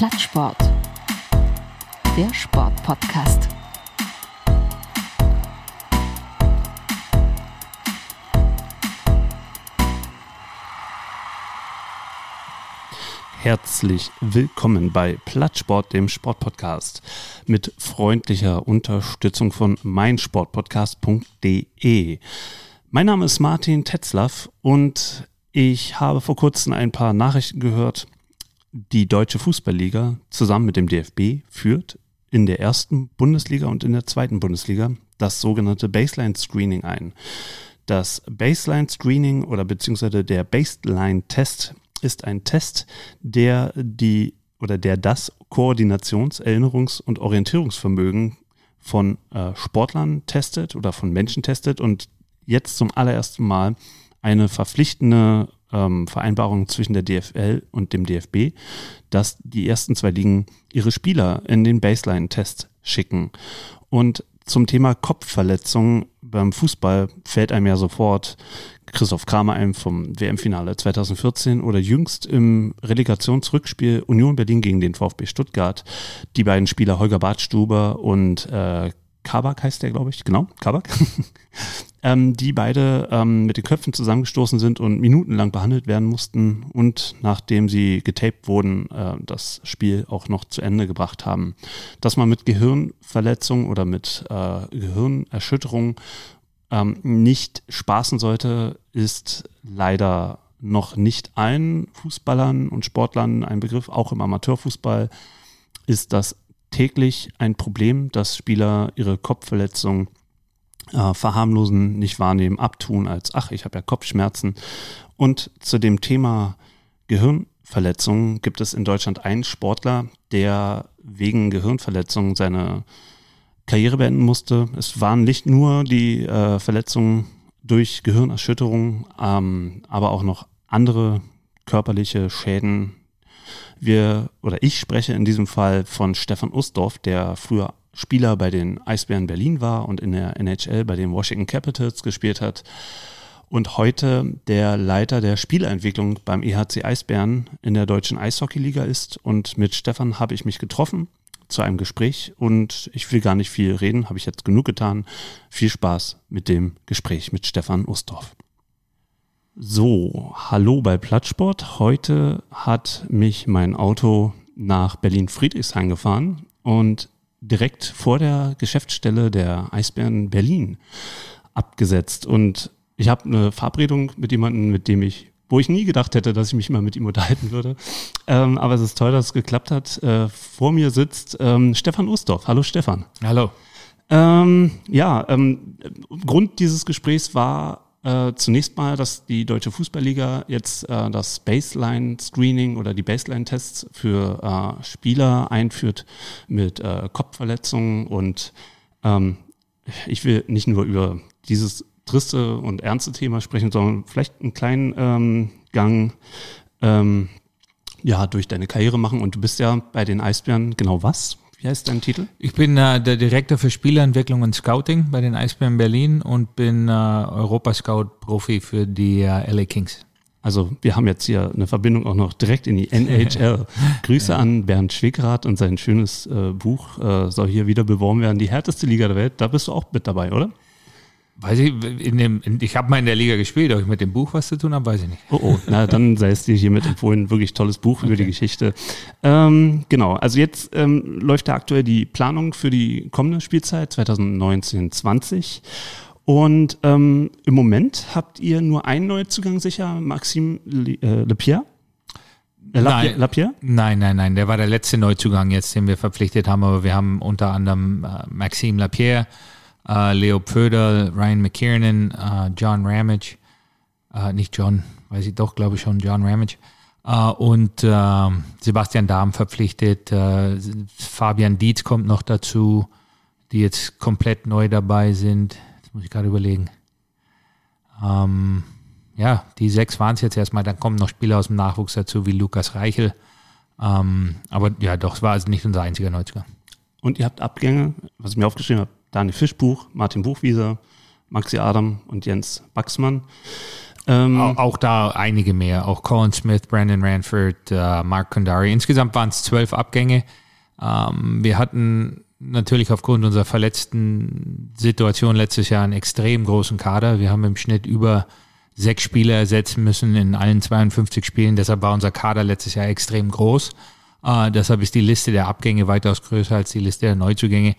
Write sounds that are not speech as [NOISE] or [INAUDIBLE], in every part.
Plattsport. Der Sportpodcast. Herzlich willkommen bei Plattsport, dem Sportpodcast, mit freundlicher Unterstützung von meinsportpodcast.de. Mein Name ist Martin Tetzlaff und ich habe vor kurzem ein paar Nachrichten gehört. Die Deutsche Fußballliga zusammen mit dem DFB führt in der ersten Bundesliga und in der zweiten Bundesliga das sogenannte Baseline Screening ein. Das Baseline Screening oder beziehungsweise der Baseline Test ist ein Test, der die oder der das Koordinations-, Erinnerungs- und Orientierungsvermögen von äh, Sportlern testet oder von Menschen testet und jetzt zum allerersten Mal eine verpflichtende ähm, Vereinbarung zwischen der DFL und dem DFB, dass die ersten zwei Ligen ihre Spieler in den Baseline-Test schicken. Und zum Thema Kopfverletzungen beim Fußball fällt einem ja sofort Christoph Kramer ein vom WM-Finale 2014 oder jüngst im Relegationsrückspiel Union Berlin gegen den VfB Stuttgart die beiden Spieler Holger Bartstuber und äh, Kabak heißt der, glaube ich, genau, Kabak, [LAUGHS] ähm, die beide ähm, mit den Köpfen zusammengestoßen sind und minutenlang behandelt werden mussten und nachdem sie getaped wurden, äh, das Spiel auch noch zu Ende gebracht haben. Dass man mit Gehirnverletzung oder mit äh, Gehirnerschütterung ähm, nicht spaßen sollte, ist leider noch nicht allen Fußballern und Sportlern ein Begriff, auch im Amateurfußball ist das täglich ein Problem, dass Spieler ihre Kopfverletzung äh, verharmlosen, nicht wahrnehmen, abtun als, ach, ich habe ja Kopfschmerzen. Und zu dem Thema Gehirnverletzungen gibt es in Deutschland einen Sportler, der wegen Gehirnverletzungen seine Karriere beenden musste. Es waren nicht nur die äh, Verletzungen durch Gehirnerschütterung, ähm, aber auch noch andere körperliche Schäden. Wir oder ich spreche in diesem Fall von Stefan Ustorf, der früher Spieler bei den Eisbären Berlin war und in der NHL bei den Washington Capitals gespielt hat und heute der Leiter der Spielentwicklung beim EHC Eisbären in der deutschen Eishockeyliga ist. Und mit Stefan habe ich mich getroffen zu einem Gespräch und ich will gar nicht viel reden, habe ich jetzt genug getan. Viel Spaß mit dem Gespräch mit Stefan Ustorf. So, hallo bei Plattsport. Heute hat mich mein Auto nach Berlin-Friedrichshain gefahren und direkt vor der Geschäftsstelle der Eisbären Berlin abgesetzt. Und ich habe eine Verabredung mit jemandem, mit dem ich wo ich nie gedacht hätte, dass ich mich mal mit ihm unterhalten würde. Ähm, aber es ist toll, dass es geklappt hat. Äh, vor mir sitzt ähm, Stefan Ustorf. Hallo Stefan. Hallo. Ähm, ja, ähm, Grund dieses Gesprächs war äh, zunächst mal, dass die Deutsche Fußballliga jetzt äh, das Baseline-Screening oder die Baseline-Tests für äh, Spieler einführt mit äh, Kopfverletzungen und ähm, ich will nicht nur über dieses triste und ernste Thema sprechen, sondern vielleicht einen kleinen ähm, Gang ähm, ja, durch deine Karriere machen. Und du bist ja bei den Eisbären genau was? Wie heißt dein Titel? Ich bin äh, der Direktor für Spielerentwicklung und Scouting bei den Eisbären Berlin und bin äh, Europascout-Profi für die äh, LA Kings. Also wir haben jetzt hier eine Verbindung auch noch direkt in die NHL. [LAUGHS] Grüße ja. an Bernd Schwickerath und sein schönes äh, Buch äh, soll hier wieder beworben werden. Die härteste Liga der Welt. Da bist du auch mit dabei, oder? Weiß ich, in dem, in, ich habe mal in der Liga gespielt, ob ich mit dem Buch was zu tun habe, weiß ich nicht. Oh, oh, na dann sei es dir hiermit empfohlen, wirklich tolles Buch okay. über die Geschichte. Ähm, genau, also jetzt ähm, läuft da aktuell die Planung für die kommende Spielzeit 2019-20. Und ähm, im Moment habt ihr nur einen Neuzugang sicher, Maxime äh, Lepierre? Äh, nein, Lapierre? Nein, nein, nein, der war der letzte Neuzugang jetzt, den wir verpflichtet haben, aber wir haben unter anderem äh, Maxime Lapierre, äh, Leo Pöder, Ryan McKiernan, äh, John Ramage, äh, nicht John, weiß ich doch, glaube ich schon, John Ramage. Uh, und uh, Sebastian Dahm verpflichtet. Uh, Fabian Dietz kommt noch dazu, die jetzt komplett neu dabei sind. Das muss ich gerade überlegen. Ähm, ja, die sechs waren es jetzt erstmal. Dann kommen noch Spieler aus dem Nachwuchs dazu, wie Lukas Reichel. Ähm, aber ja, doch, es war also nicht unser einziger Neuzugang. Und ihr habt Abgänge, was ich mir aufgeschrieben habe, Daniel Fischbuch, Martin Buchwieser, Maxi Adam und Jens Baxmann. Ähm, auch, auch, da einige mehr. Auch Colin Smith, Brandon Ranford, äh, Mark Kondari. Insgesamt waren es zwölf Abgänge. Ähm, wir hatten natürlich aufgrund unserer verletzten Situation letztes Jahr einen extrem großen Kader. Wir haben im Schnitt über sechs Spieler ersetzen müssen in allen 52 Spielen. Deshalb war unser Kader letztes Jahr extrem groß. Äh, deshalb ist die Liste der Abgänge weitaus größer als die Liste der Neuzugänge.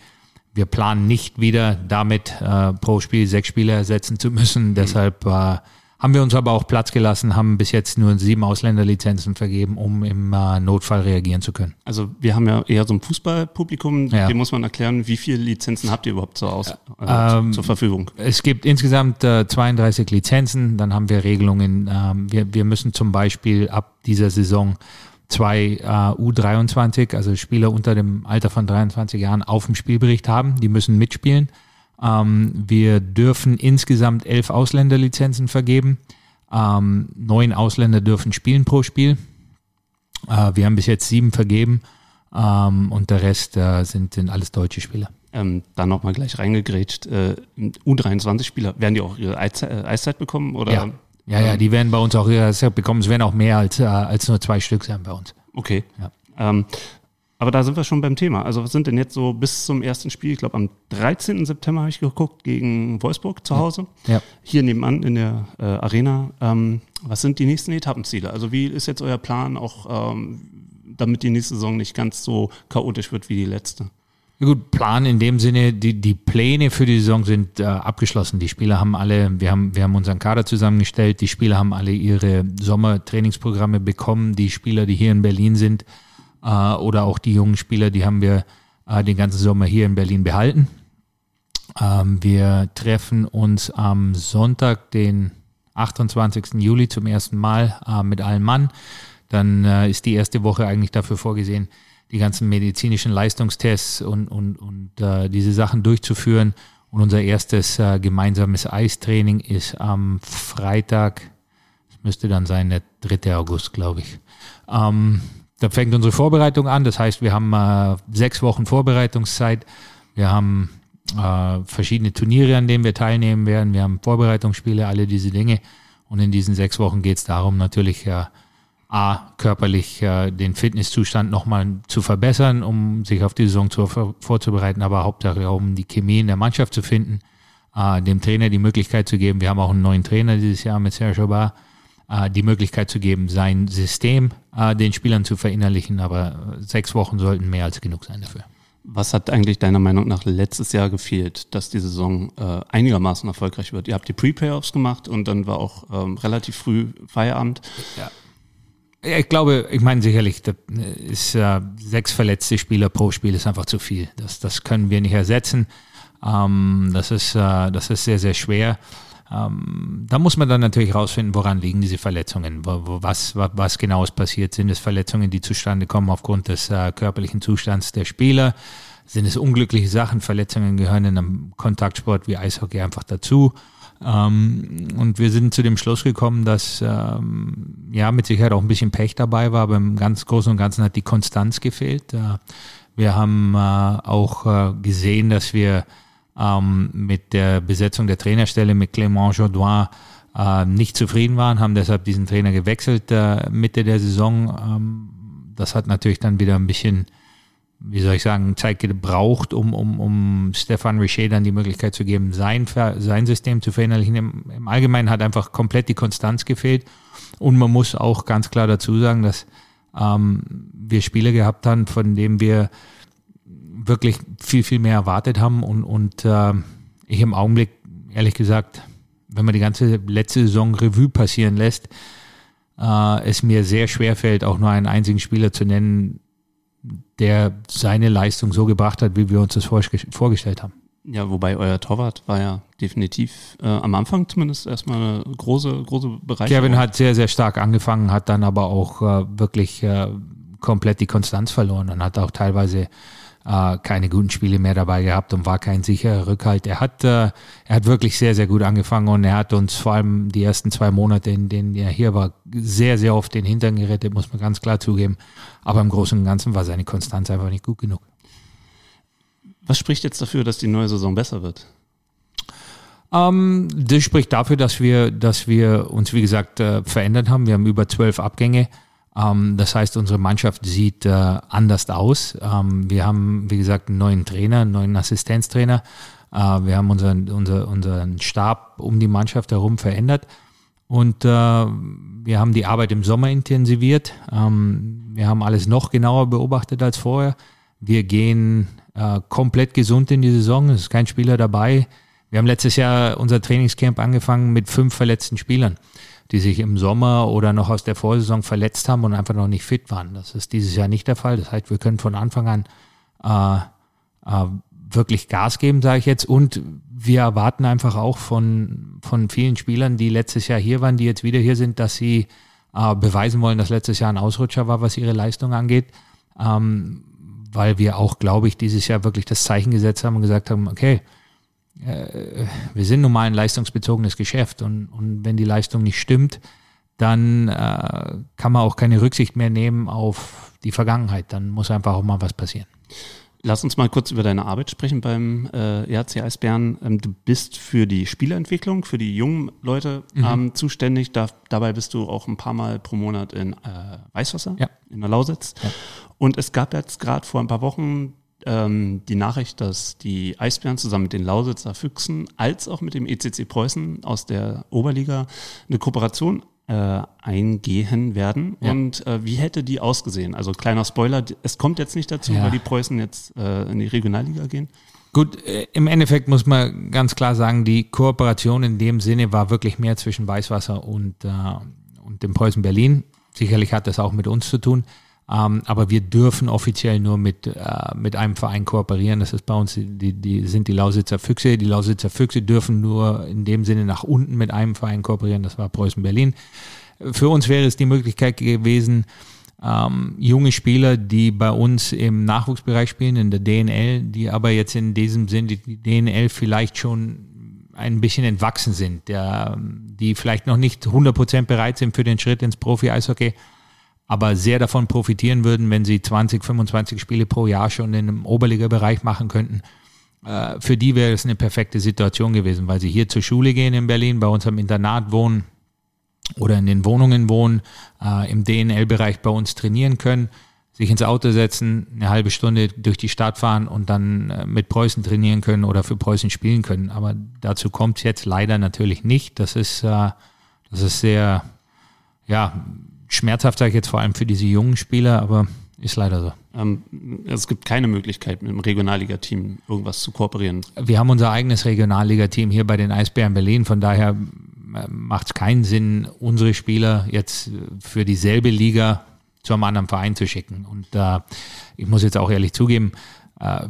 Wir planen nicht wieder damit, äh, pro Spiel sechs Spieler ersetzen zu müssen. Mhm. Deshalb äh, haben wir uns aber auch Platz gelassen, haben bis jetzt nur sieben Ausländerlizenzen vergeben, um im äh, Notfall reagieren zu können. Also wir haben ja eher so ein Fußballpublikum, ja. dem muss man erklären, wie viele Lizenzen habt ihr überhaupt zur, Aus äh, ähm, zur Verfügung? Es gibt insgesamt äh, 32 Lizenzen, dann haben wir Regelungen. Ähm, wir, wir müssen zum Beispiel ab dieser Saison zwei äh, U23, also Spieler unter dem Alter von 23 Jahren, auf dem Spielbericht haben. Die müssen mitspielen. Ähm, wir dürfen insgesamt elf Ausländerlizenzen vergeben. Ähm, neun Ausländer dürfen spielen pro Spiel. Äh, wir haben bis jetzt sieben vergeben ähm, und der Rest äh, sind, sind alles deutsche Spieler. Ähm, dann nochmal gleich reingegrätscht. Äh, U23-Spieler, werden die auch ihre Eiszeit, äh, Eiszeit bekommen? Oder? Ja. Ja, ja, die werden bei uns auch bekommen. Es werden auch mehr als, äh, als nur zwei Stück sein bei uns. Okay. Ja. Ähm, aber da sind wir schon beim Thema. Also was sind denn jetzt so bis zum ersten Spiel, ich glaube am 13. September habe ich geguckt, gegen Wolfsburg zu Hause. Ja. Hier nebenan in der äh, Arena. Ähm, was sind die nächsten Etappenziele? Also wie ist jetzt euer Plan, auch ähm, damit die nächste Saison nicht ganz so chaotisch wird wie die letzte? Ja gut, Plan in dem Sinne, die, die Pläne für die Saison sind äh, abgeschlossen. Die Spieler haben alle, wir haben, wir haben unseren Kader zusammengestellt, die Spieler haben alle ihre Sommertrainingsprogramme bekommen. Die Spieler, die hier in Berlin sind, äh, oder auch die jungen Spieler, die haben wir äh, den ganzen Sommer hier in Berlin behalten. Ähm, wir treffen uns am Sonntag, den 28. Juli zum ersten Mal äh, mit allen Mann. Dann äh, ist die erste Woche eigentlich dafür vorgesehen, die ganzen medizinischen Leistungstests und, und, und äh, diese Sachen durchzuführen. Und unser erstes äh, gemeinsames Eistraining ist am Freitag, das müsste dann sein, der 3. August, glaube ich. Ähm, da fängt unsere Vorbereitung an. Das heißt, wir haben äh, sechs Wochen Vorbereitungszeit. Wir haben äh, verschiedene Turniere, an denen wir teilnehmen werden. Wir haben Vorbereitungsspiele, alle diese Dinge. Und in diesen sechs Wochen geht es darum, natürlich äh, A, körperlich äh, den Fitnesszustand nochmal zu verbessern, um sich auf die Saison zu, vorzubereiten, aber hauptsächlich auch, um die Chemie in der Mannschaft zu finden, äh, dem Trainer die Möglichkeit zu geben. Wir haben auch einen neuen Trainer dieses Jahr mit Sergio Bar äh, die Möglichkeit zu geben, sein System äh, den Spielern zu verinnerlichen. Aber sechs Wochen sollten mehr als genug sein dafür. Was hat eigentlich deiner Meinung nach letztes Jahr gefehlt, dass die Saison äh, einigermaßen erfolgreich wird? Ihr habt die Pre-Playoffs gemacht und dann war auch ähm, relativ früh Feierabend. Ja. Ich glaube, ich meine sicherlich, das ist äh, sechs verletzte Spieler pro Spiel ist einfach zu viel. Das, das können wir nicht ersetzen. Ähm, das ist, äh, das ist sehr, sehr schwer. Ähm, da muss man dann natürlich rausfinden, woran liegen diese Verletzungen, wo, wo, was, was, was, genau ist passiert. Sind es Verletzungen, die zustande kommen aufgrund des äh, körperlichen Zustands der Spieler? Sind es unglückliche Sachen? Verletzungen gehören in einem Kontaktsport wie Eishockey einfach dazu. Ähm, und wir sind zu dem Schluss gekommen, dass ähm, ja mit Sicherheit auch ein bisschen Pech dabei war, aber im ganz Großen und Ganzen hat die Konstanz gefehlt. Äh, wir haben äh, auch äh, gesehen, dass wir ähm, mit der Besetzung der Trainerstelle mit Clément Jaudoin äh, nicht zufrieden waren, haben deshalb diesen Trainer gewechselt äh, Mitte der Saison. Ähm, das hat natürlich dann wieder ein bisschen, wie soll ich sagen, Zeit gebraucht, um, um, um Stefan Richer dann die Möglichkeit zu geben, sein, sein System zu verinnerlichen. Im, Im Allgemeinen hat einfach komplett die Konstanz gefehlt. Und man muss auch ganz klar dazu sagen, dass ähm, wir Spiele gehabt haben, von denen wir wirklich viel, viel mehr erwartet haben und, und äh, ich im Augenblick, ehrlich gesagt, wenn man die ganze letzte Saison Revue passieren lässt, äh, es mir sehr schwer fällt, auch nur einen einzigen Spieler zu nennen, der seine Leistung so gebracht hat, wie wir uns das vorgestellt haben. Ja, wobei euer Torwart war ja definitiv äh, am Anfang zumindest erstmal eine große, große Bereicherung. Kevin hat sehr, sehr stark angefangen, hat dann aber auch äh, wirklich äh, komplett die Konstanz verloren und hat auch teilweise äh, keine guten Spiele mehr dabei gehabt und war kein sicherer Rückhalt. Er hat, äh, er hat wirklich sehr, sehr gut angefangen und er hat uns vor allem die ersten zwei Monate, in denen er hier war, sehr, sehr oft den Hintern gerettet, muss man ganz klar zugeben. Aber im Großen und Ganzen war seine Konstanz einfach nicht gut genug. Was spricht jetzt dafür, dass die neue Saison besser wird? Ähm, das spricht dafür, dass wir, dass wir uns, wie gesagt, äh, verändert haben. Wir haben über zwölf Abgänge. Ähm, das heißt, unsere Mannschaft sieht äh, anders aus. Ähm, wir haben, wie gesagt, einen neuen Trainer, einen neuen Assistenztrainer. Äh, wir haben unseren, unser, unseren Stab um die Mannschaft herum verändert. Und äh, wir haben die Arbeit im Sommer intensiviert. Ähm, wir haben alles noch genauer beobachtet als vorher. Wir gehen komplett gesund in die Saison. Es ist kein Spieler dabei. Wir haben letztes Jahr unser Trainingscamp angefangen mit fünf verletzten Spielern, die sich im Sommer oder noch aus der Vorsaison verletzt haben und einfach noch nicht fit waren. Das ist dieses Jahr nicht der Fall. Das heißt, wir können von Anfang an äh, äh, wirklich Gas geben, sage ich jetzt. Und wir erwarten einfach auch von, von vielen Spielern, die letztes Jahr hier waren, die jetzt wieder hier sind, dass sie äh, beweisen wollen, dass letztes Jahr ein Ausrutscher war, was ihre Leistung angeht. Ähm, weil wir auch, glaube ich, dieses Jahr wirklich das Zeichen gesetzt haben und gesagt haben, okay, äh, wir sind nun mal ein leistungsbezogenes Geschäft und, und wenn die Leistung nicht stimmt, dann äh, kann man auch keine Rücksicht mehr nehmen auf die Vergangenheit. Dann muss einfach auch mal was passieren. Lass uns mal kurz über deine Arbeit sprechen beim äh, ERC Eisbären. Ähm, du bist für die Spieleentwicklung, für die jungen Leute mhm. ähm, zuständig. Da, dabei bist du auch ein paar Mal pro Monat in äh, Weißwasser, ja. in der Lausitz. Ja. Und es gab jetzt gerade vor ein paar Wochen ähm, die Nachricht, dass die Eisbären zusammen mit den Lausitzer Füchsen als auch mit dem ECC Preußen aus der Oberliga eine Kooperation äh, eingehen werden. Ja. Und äh, wie hätte die ausgesehen? Also kleiner Spoiler, es kommt jetzt nicht dazu, ja. weil die Preußen jetzt äh, in die Regionalliga gehen. Gut, äh, im Endeffekt muss man ganz klar sagen, die Kooperation in dem Sinne war wirklich mehr zwischen Weißwasser und, äh, und dem Preußen Berlin. Sicherlich hat das auch mit uns zu tun. Ähm, aber wir dürfen offiziell nur mit, äh, mit einem Verein kooperieren. Das ist bei uns, die, die sind die Lausitzer Füchse. Die Lausitzer Füchse dürfen nur in dem Sinne nach unten mit einem Verein kooperieren. Das war Preußen Berlin. Für uns wäre es die Möglichkeit gewesen, ähm, junge Spieler, die bei uns im Nachwuchsbereich spielen, in der DNL, die aber jetzt in diesem Sinne die DNL vielleicht schon ein bisschen entwachsen sind, der, die vielleicht noch nicht 100% bereit sind für den Schritt ins Profi-Eishockey, aber sehr davon profitieren würden, wenn sie 20, 25 Spiele pro Jahr schon in einem Oberliga-Bereich machen könnten. Äh, für die wäre es eine perfekte Situation gewesen, weil sie hier zur Schule gehen in Berlin, bei uns am Internat wohnen oder in den Wohnungen wohnen, äh, im DNL-Bereich bei uns trainieren können, sich ins Auto setzen, eine halbe Stunde durch die Stadt fahren und dann äh, mit Preußen trainieren können oder für Preußen spielen können. Aber dazu kommt es jetzt leider natürlich nicht. Das ist, das ist sehr, ja, schmerzhaft, sage ich jetzt vor allem für diese jungen Spieler, aber ist leider so. Ähm, es gibt keine Möglichkeit, mit dem Regionalliga-Team irgendwas zu kooperieren. Wir haben unser eigenes Regionalliga-Team hier bei den Eisbären Berlin, von daher äh, macht es keinen Sinn, unsere Spieler jetzt für dieselbe Liga zu einem anderen Verein zu schicken. Und äh, ich muss jetzt auch ehrlich zugeben,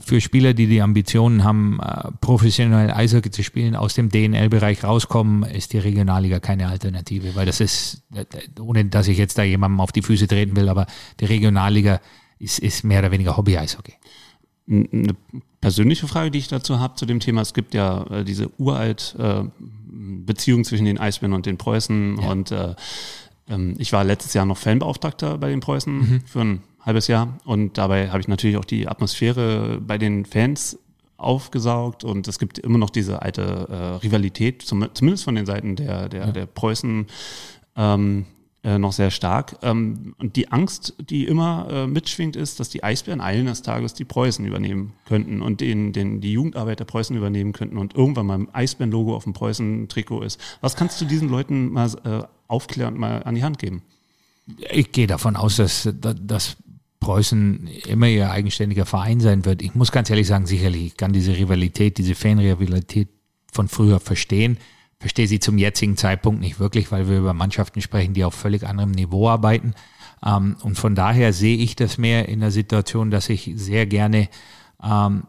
für Spieler, die die Ambitionen haben, äh, professionell Eishockey zu spielen, aus dem DNL-Bereich rauskommen, ist die Regionalliga keine Alternative, weil das ist, äh, ohne dass ich jetzt da jemandem auf die Füße treten will, aber die Regionalliga ist, ist mehr oder weniger Hobby-Eishockey. Eine persönliche Frage, die ich dazu habe zu dem Thema, es gibt ja diese uralt Beziehung zwischen den Eisbären und den Preußen ja. und ähm, ich war letztes Jahr noch Fanbeauftragter bei den Preußen mhm. für ein halbes Jahr. Und dabei habe ich natürlich auch die Atmosphäre bei den Fans aufgesaugt und es gibt immer noch diese alte äh, Rivalität, zum, zumindest von den Seiten der, der, ja. der Preußen. Ähm, äh, noch sehr stark. Ähm, und die Angst, die immer äh, mitschwingt, ist, dass die Eisbären eines Tages die Preußen übernehmen könnten und den, den, die Jugendarbeit der Preußen übernehmen könnten und irgendwann mal ein Eisbären-Logo auf dem Preußen-Trikot ist. Was kannst du diesen Leuten mal äh, aufklären und mal an die Hand geben? Ich gehe davon aus, dass, dass Preußen immer ihr eigenständiger Verein sein wird. Ich muss ganz ehrlich sagen, sicherlich, ich kann diese Rivalität, diese Fanrivalität von früher verstehen. Verstehe sie zum jetzigen Zeitpunkt nicht wirklich, weil wir über Mannschaften sprechen, die auf völlig anderem Niveau arbeiten. Ähm, und von daher sehe ich das mehr in der Situation, dass ich sehr gerne ähm,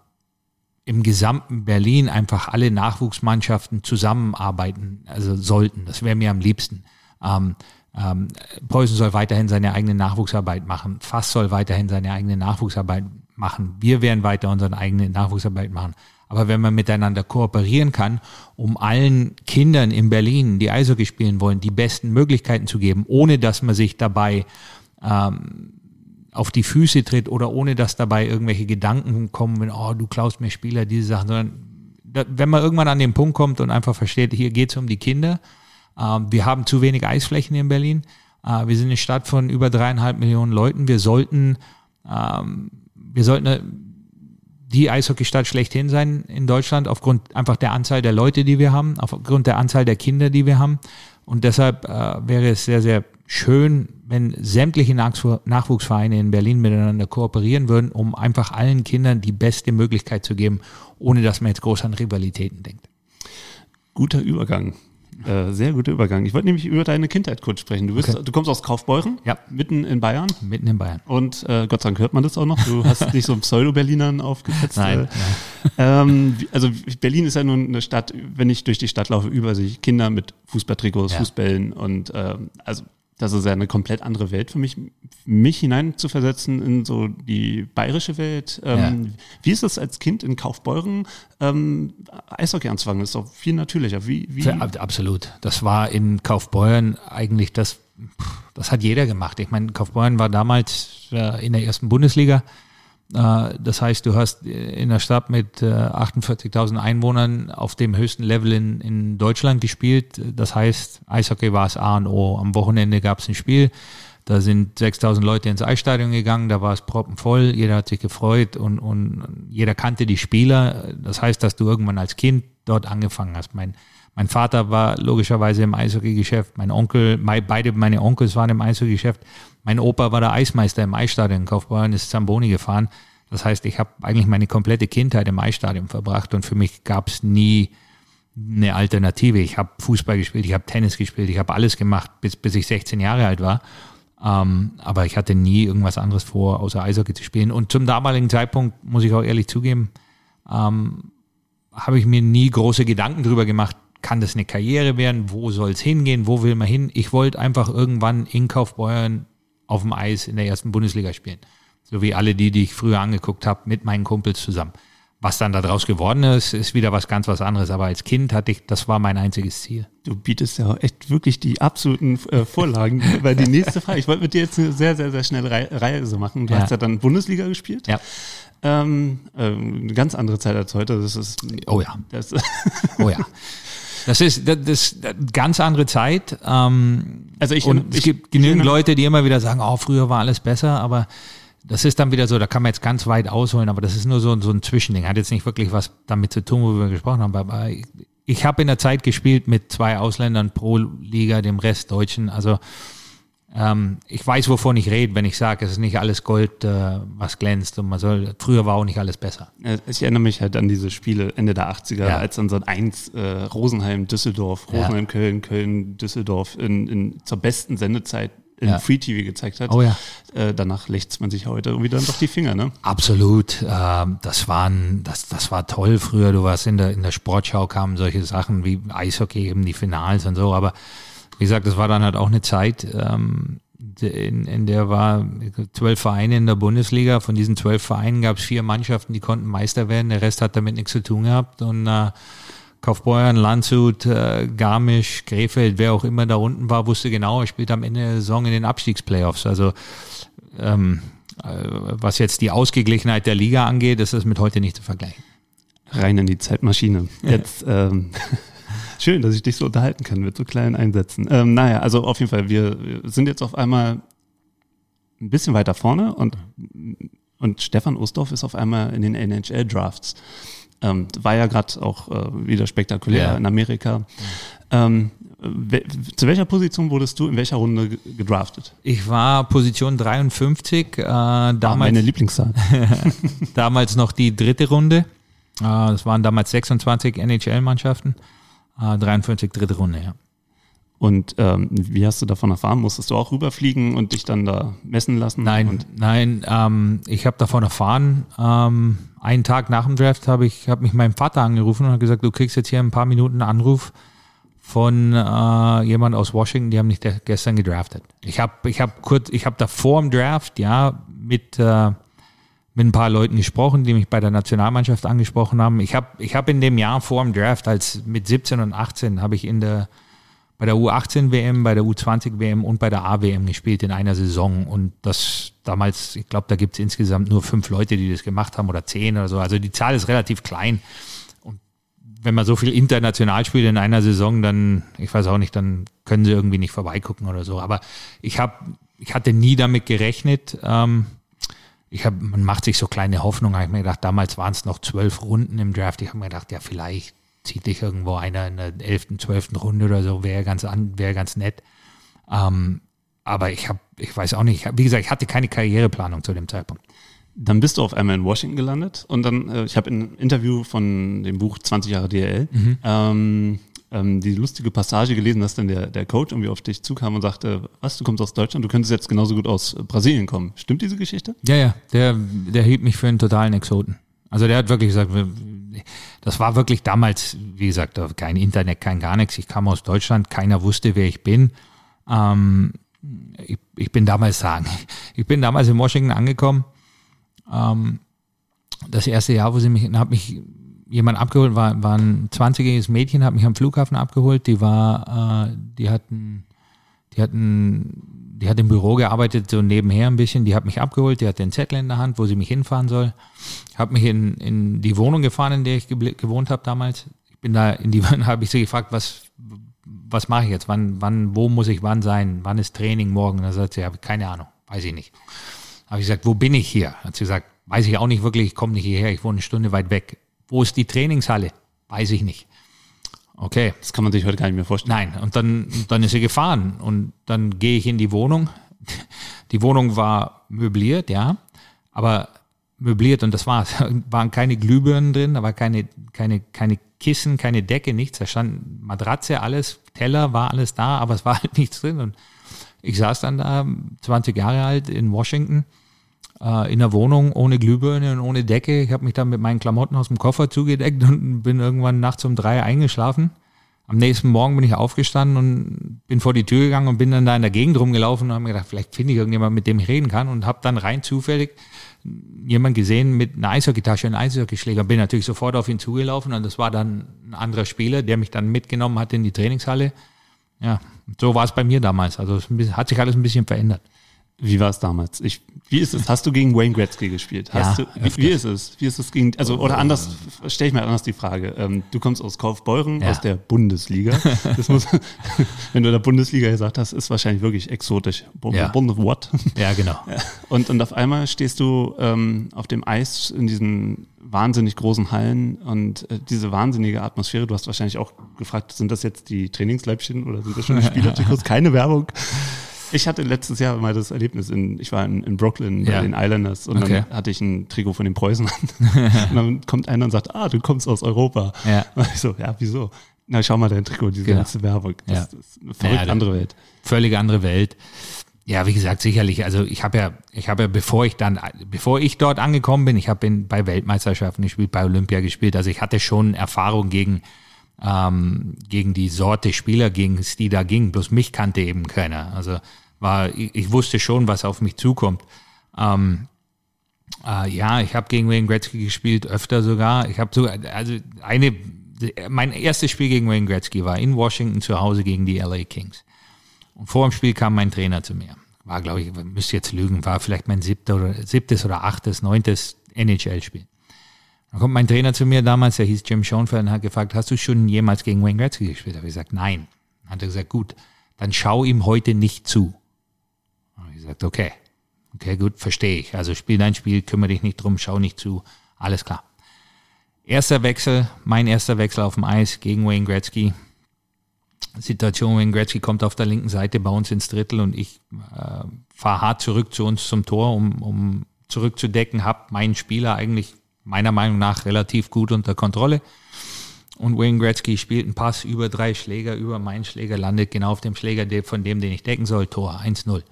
im gesamten Berlin einfach alle Nachwuchsmannschaften zusammenarbeiten, also sollten. Das wäre mir am liebsten. Ähm, ähm, Preußen soll weiterhin seine eigene Nachwuchsarbeit machen. Fass soll weiterhin seine eigene Nachwuchsarbeit machen. Wir werden weiter unsere eigene Nachwuchsarbeit machen. Aber wenn man miteinander kooperieren kann, um allen Kindern in Berlin, die Eishockey spielen wollen, die besten Möglichkeiten zu geben, ohne dass man sich dabei ähm, auf die Füße tritt oder ohne dass dabei irgendwelche Gedanken kommen, wenn, oh, du klaust mir Spieler, diese Sachen, sondern da, wenn man irgendwann an den Punkt kommt und einfach versteht, hier geht es um die Kinder, wir haben zu wenig Eisflächen in Berlin, äh, wir sind eine Stadt von über dreieinhalb Millionen Leuten, wir sollten, ähm, wir sollten die Eishockeystadt schlechthin sein in Deutschland, aufgrund einfach der Anzahl der Leute, die wir haben, aufgrund der Anzahl der Kinder, die wir haben. Und deshalb äh, wäre es sehr, sehr schön, wenn sämtliche Nachwuchsvereine in Berlin miteinander kooperieren würden, um einfach allen Kindern die beste Möglichkeit zu geben, ohne dass man jetzt groß an Rivalitäten denkt. Guter Übergang. Äh, sehr guter Übergang. Ich wollte nämlich über deine Kindheit kurz sprechen. Du, bist, okay. du kommst aus Kaufbeuren, ja. mitten in Bayern. Mitten in Bayern. Und äh, Gott sei Dank hört man das auch noch. Du hast [LAUGHS] dich so Pseudo-Berlinern aufgesetzt. Nein. Äh, ähm, also Berlin ist ja nun eine Stadt, wenn ich durch die Stadt laufe, über sich Kinder mit Fußballtrikots, ja. Fußbällen und ähm, also das ist ja eine komplett andere Welt für mich, mich hinein zu versetzen in so die bayerische Welt. Ähm, ja. Wie ist es als Kind in Kaufbeuren, ähm, Eishockey anzufangen? Das ist doch viel natürlicher. Wie, wie? Absolut. Das war in Kaufbeuren eigentlich das, das hat jeder gemacht. Ich meine, Kaufbeuren war damals äh, in der ersten Bundesliga. Äh, das heißt, du hast in der Stadt mit 48.000 äh, Einwohnern auf dem höchsten Level in, in Deutschland gespielt. Das heißt, Eishockey war es A und O. Am Wochenende gab es ein Spiel. Da sind 6000 Leute ins Eisstadion gegangen, da war es proppenvoll, jeder hat sich gefreut und, und jeder kannte die Spieler. Das heißt, dass du irgendwann als Kind dort angefangen hast. Mein, mein Vater war logischerweise im Eishockeygeschäft, mein Onkel, mein, beide meine Onkels waren im Eishockeygeschäft. Mein Opa war der Eismeister im Eisstadion in Kaufbeuren, ist Zamboni gefahren. Das heißt, ich habe eigentlich meine komplette Kindheit im Eisstadion verbracht und für mich gab es nie eine Alternative. Ich habe Fußball gespielt, ich habe Tennis gespielt, ich habe alles gemacht, bis, bis ich 16 Jahre alt war. Ähm, aber ich hatte nie irgendwas anderes vor, außer Eishockey zu spielen. Und zum damaligen Zeitpunkt, muss ich auch ehrlich zugeben, ähm, habe ich mir nie große Gedanken darüber gemacht, kann das eine Karriere werden, wo soll es hingehen, wo will man hin. Ich wollte einfach irgendwann in Kaufbeuren auf dem Eis in der ersten Bundesliga spielen. So wie alle die, die ich früher angeguckt habe, mit meinen Kumpels zusammen. Was dann daraus geworden ist, ist wieder was ganz was anderes. Aber als Kind hatte ich, das war mein einziges Ziel. Du bietest ja echt wirklich die absoluten äh, Vorlagen. [LAUGHS] weil die nächste Frage, ich wollte mit dir jetzt eine sehr, sehr, sehr schnelle Re Reise machen. Du ja. hast ja dann Bundesliga gespielt. Ja. Ähm, äh, eine ganz andere Zeit als heute. Das ist. Oh ja. Das, oh ja. [LAUGHS] Das ist, das ist eine ganz andere Zeit. Ähm, also ich, und ich, es gibt genügend Leute, die immer wieder sagen, oh, früher war alles besser, aber das ist dann wieder so, da kann man jetzt ganz weit ausholen, aber das ist nur so, so ein Zwischending. Hat jetzt nicht wirklich was damit zu tun, wo wir gesprochen haben. Aber ich, ich habe in der Zeit gespielt mit zwei Ausländern pro Liga, dem Rest Deutschen. Also ähm, ich weiß, wovon ich rede, wenn ich sage, es ist nicht alles Gold, äh, was glänzt und man soll, früher war auch nicht alles besser. Ich erinnere mich halt an diese Spiele Ende der 80er, ja. als dann so ein Eins äh, Rosenheim, Düsseldorf, Rosenheim, ja. Köln, Köln, Düsseldorf in, in, zur besten Sendezeit in ja. Free TV gezeigt hat. Oh ja. Äh, danach lächzt man sich heute irgendwie dann doch die Finger, ne? Absolut. Ähm, das waren, das, das war toll früher. Du warst in der, in der Sportschau kamen solche Sachen wie Eishockey, eben die Finals und so, aber wie gesagt, das war dann halt auch eine Zeit, ähm, in, in der war zwölf Vereine in der Bundesliga. Von diesen zwölf Vereinen gab es vier Mannschaften, die konnten Meister werden. Der Rest hat damit nichts zu tun gehabt. Und äh, Kaufbeuren, Landshut, äh, Garmisch, Krefeld, wer auch immer da unten war, wusste genau, er spielt am Ende der Saison in den Abstiegsplayoffs. Also ähm, äh, was jetzt die Ausgeglichenheit der Liga angeht, ist das mit heute nicht zu vergleichen. Rein in die Zeitmaschine. Jetzt ähm, Schön, dass ich dich so unterhalten kann mit so kleinen Einsätzen. Ähm, naja, also auf jeden Fall, wir, wir sind jetzt auf einmal ein bisschen weiter vorne und, und Stefan Ustorf ist auf einmal in den NHL-Drafts. Ähm, war ja gerade auch äh, wieder spektakulär ja. in Amerika. Ähm, zu welcher Position wurdest du in welcher Runde gedraftet? Ich war Position 53. Äh, damals, war meine Lieblingszahl. [LAUGHS] damals noch die dritte Runde. Äh, das waren damals 26 NHL-Mannschaften. 43, ah, dritte Runde, ja. Und ähm, wie hast du davon erfahren? Musstest du auch rüberfliegen und dich dann da messen lassen? Nein, nein, ähm, ich habe davon erfahren. Ähm, einen Tag nach dem Draft habe ich hab mich meinem Vater angerufen und hat gesagt, du kriegst jetzt hier ein paar Minuten einen Anruf von äh, jemand aus Washington, die haben mich gestern gedraftet. Ich habe ich hab kurz, ich habe da vor dem Draft, ja, mit äh, mit ein paar Leuten gesprochen, die mich bei der Nationalmannschaft angesprochen haben. Ich habe ich hab in dem Jahr vor dem Draft, als mit 17 und 18, habe ich in der bei der U18 WM, bei der U20 WM und bei der A-WM gespielt in einer Saison. Und das damals, ich glaube, da gibt es insgesamt nur fünf Leute, die das gemacht haben oder zehn oder so. Also die Zahl ist relativ klein. Und wenn man so viel international spielt in einer Saison, dann, ich weiß auch nicht, dann können sie irgendwie nicht vorbeigucken oder so. Aber ich habe, ich hatte nie damit gerechnet. Ähm, ich habe, man macht sich so kleine Hoffnungen. Habe ich mir gedacht, damals waren es noch zwölf Runden im Draft. Ich habe mir gedacht, ja, vielleicht zieht dich irgendwo einer in der elften, zwölften Runde oder so, wäre ganz, wäre ganz nett. Ähm, aber ich habe, ich weiß auch nicht, wie gesagt, ich hatte keine Karriereplanung zu dem Zeitpunkt. Dann bist du auf einmal in Washington gelandet und dann, äh, ich habe ein Interview von dem Buch 20 Jahre DL, mhm. ähm, ähm, die lustige Passage gelesen, dass dann der, der Coach irgendwie auf dich zukam und sagte, was, du kommst aus Deutschland, du könntest jetzt genauso gut aus Brasilien kommen. Stimmt diese Geschichte? Ja, ja, der, der hielt mich für einen totalen Exoten. Also der hat wirklich gesagt, das war wirklich damals, wie gesagt, kein Internet, kein gar nichts. Ich kam aus Deutschland, keiner wusste, wer ich bin. Ähm, ich, ich, bin damals sagen, [LAUGHS] ich bin damals in Washington angekommen. Ähm, das erste Jahr, wo sie mich, hat mich jemand abgeholt, war, war ein 20-jähriges Mädchen, hat mich am Flughafen abgeholt. Die war, äh, die hatten, die hatten, die hat im Büro gearbeitet, so nebenher ein bisschen. Die hat mich abgeholt, die hat den Zettel in der Hand, wo sie mich hinfahren soll. Hat mich in, in die Wohnung gefahren, in der ich gewohnt habe damals. Ich bin da in die, [LAUGHS] habe ich sie gefragt, was, was mache ich jetzt? Wann, wann, wo muss ich wann sein? Wann ist Training morgen? Da sagt sie, habe keine Ahnung, weiß ich nicht. Habe ich gesagt, wo bin ich hier? Hat sie gesagt, weiß ich auch nicht wirklich, ich komme nicht hierher, ich wohne eine Stunde weit weg. Wo ist die Trainingshalle? Weiß ich nicht. Okay. Das kann man sich heute gar nicht mehr vorstellen. Nein, und dann, dann ist sie gefahren und dann gehe ich in die Wohnung. [LAUGHS] Die Wohnung war möbliert, ja, aber möbliert und das war's. Da [LAUGHS] waren keine Glühbirnen drin, da war keine, keine, keine Kissen, keine Decke, nichts. Da stand Matratze, alles, Teller, war alles da, aber es war [LAUGHS] halt nichts drin. Und ich saß dann da, 20 Jahre alt, in Washington, äh, in der Wohnung, ohne Glühbirne und ohne Decke. Ich habe mich dann mit meinen Klamotten aus dem Koffer zugedeckt und bin irgendwann nachts um drei eingeschlafen. Am nächsten Morgen bin ich aufgestanden und bin vor die Tür gegangen und bin dann da in der Gegend rumgelaufen und habe mir gedacht, vielleicht finde ich irgendjemand, mit dem ich reden kann und habe dann rein zufällig jemand gesehen mit einer Eishockeytasche, einem Eishockeyschläger, bin natürlich sofort auf ihn zugelaufen und das war dann ein anderer Spieler, der mich dann mitgenommen hat in die Trainingshalle. Ja, so war es bei mir damals. Also es hat sich alles ein bisschen verändert. Wie war es damals? Ich, wie ist es? Hast du gegen Wayne Gretzky gespielt? Ja, du, wie, wie, ist es? Wie ist es gegen, also, oder anders, stelle ich mal anders die Frage. Ähm, du kommst aus Kaufbeuren, ja. aus der Bundesliga. Das muss, [LAUGHS] wenn du in der Bundesliga gesagt hast, ist wahrscheinlich wirklich exotisch. Bund, ja. Bund what? Ja, genau. [LAUGHS] Und, und auf einmal stehst du ähm, auf dem Eis in diesen wahnsinnig großen Hallen und äh, diese wahnsinnige Atmosphäre. Du hast wahrscheinlich auch gefragt, sind das jetzt die Trainingsleibchen oder sind das schon die [LAUGHS] Spielertrikots? Keine Werbung. Ich hatte letztes Jahr mal das Erlebnis, in, ich war in, in Brooklyn bei den Islanders und okay. dann hatte ich ein Trikot von den Preußen an. [LAUGHS] und dann kommt einer und sagt, ah, du kommst aus Europa. Ja. Und ich so, ja, wieso? Na, schau mal dein Trikot, diese genau. ganze Werbung. Das, ja. das ist eine verrückt ja, andere Welt. Völlig andere Welt. Ja, wie gesagt, sicherlich. Also ich habe ja, ich habe ja, bevor ich dann, bevor ich dort angekommen bin, ich habe bei Weltmeisterschaften gespielt, bei Olympia gespielt. Also ich hatte schon Erfahrung gegen ähm, gegen die Sorte Spieler, gegen die da ging. Bloß mich kannte eben keiner. Also war, ich, ich wusste schon, was auf mich zukommt. Ähm, äh, ja, ich habe gegen Wayne Gretzky gespielt, öfter sogar. Ich habe sogar, also eine, mein erstes Spiel gegen Wayne Gretzky war in Washington zu Hause gegen die LA Kings. Und vor dem Spiel kam mein Trainer zu mir. War, glaube ich, müsste jetzt lügen, war vielleicht mein siebter oder, siebtes oder achtes, neuntes NHL-Spiel. Dann kommt mein Trainer zu mir damals, der hieß Jim Schoenfeld und hat gefragt, hast du schon jemals gegen Wayne Gretzky gespielt? Da habe ich gesagt, nein. Dann hat er gesagt, gut, dann schau ihm heute nicht zu gesagt, okay, okay, gut, verstehe ich. Also spiel dein Spiel, kümmere dich nicht drum, schau nicht zu, alles klar. Erster Wechsel, mein erster Wechsel auf dem Eis gegen Wayne Gretzky. Situation, Wayne Gretzky kommt auf der linken Seite bei uns ins Drittel und ich äh, fahre hart zurück zu uns zum Tor, um, um zurückzudecken, habe meinen Spieler eigentlich meiner Meinung nach relativ gut unter Kontrolle. Und Wayne Gretzky spielt einen Pass über drei Schläger, über meinen Schläger, landet genau auf dem Schläger von dem, den ich decken soll, Tor 1-0.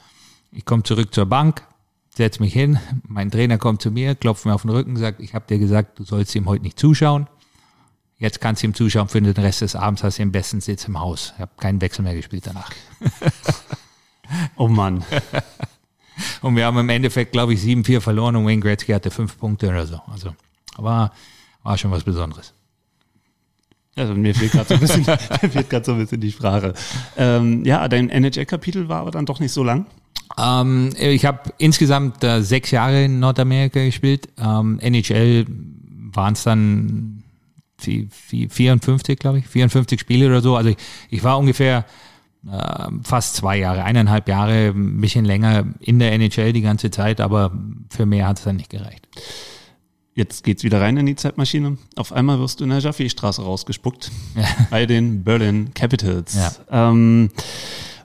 Ich komme zurück zur Bank, setze mich hin, mein Trainer kommt zu mir, klopft mir auf den Rücken, sagt, ich habe dir gesagt, du sollst ihm heute nicht zuschauen. Jetzt kannst du ihm zuschauen, für den Rest des Abends hast du den besten Sitz im Haus. Ich habe keinen Wechsel mehr gespielt danach. [LAUGHS] oh Mann. [LAUGHS] und wir haben im Endeffekt, glaube ich, 7-4 verloren und Wayne Gretzky hatte fünf Punkte oder so. Also war, war schon was Besonderes. Also mir fehlt gerade so, ein bisschen, [LAUGHS] so ein bisschen die Sprache. Ähm, ja, dein NHL-Kapitel war aber dann doch nicht so lang. Ähm, ich habe insgesamt äh, sechs Jahre in Nordamerika gespielt. Ähm, NHL waren es dann 54, glaube ich, 54 Spiele oder so. Also ich, ich war ungefähr äh, fast zwei Jahre, eineinhalb Jahre, ein bisschen länger in der NHL die ganze Zeit, aber für mehr hat es dann nicht gereicht. Jetzt geht's wieder rein in die Zeitmaschine. Auf einmal wirst du in der Jaffe-Straße rausgespuckt ja. bei den Berlin Capitals. Ja. Ähm,